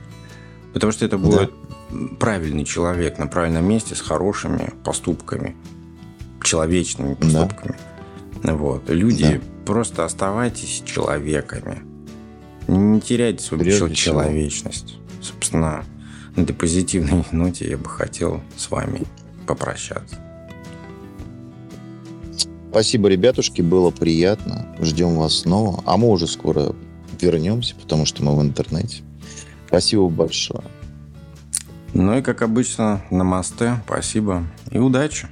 Потому что это будет да. правильный человек на правильном месте с хорошими поступками, человечными поступками. Да. Вот. Люди, да. просто оставайтесь человеками. Не теряйте свою Прежде человечность. Собственно, на этой позитивной ноте я бы хотел с вами попрощаться. Спасибо, ребятушки, было приятно. Ждем вас снова. А мы уже скоро вернемся, потому что мы в интернете. Спасибо большое. Ну и, как обычно, на мосте. Спасибо и удачи.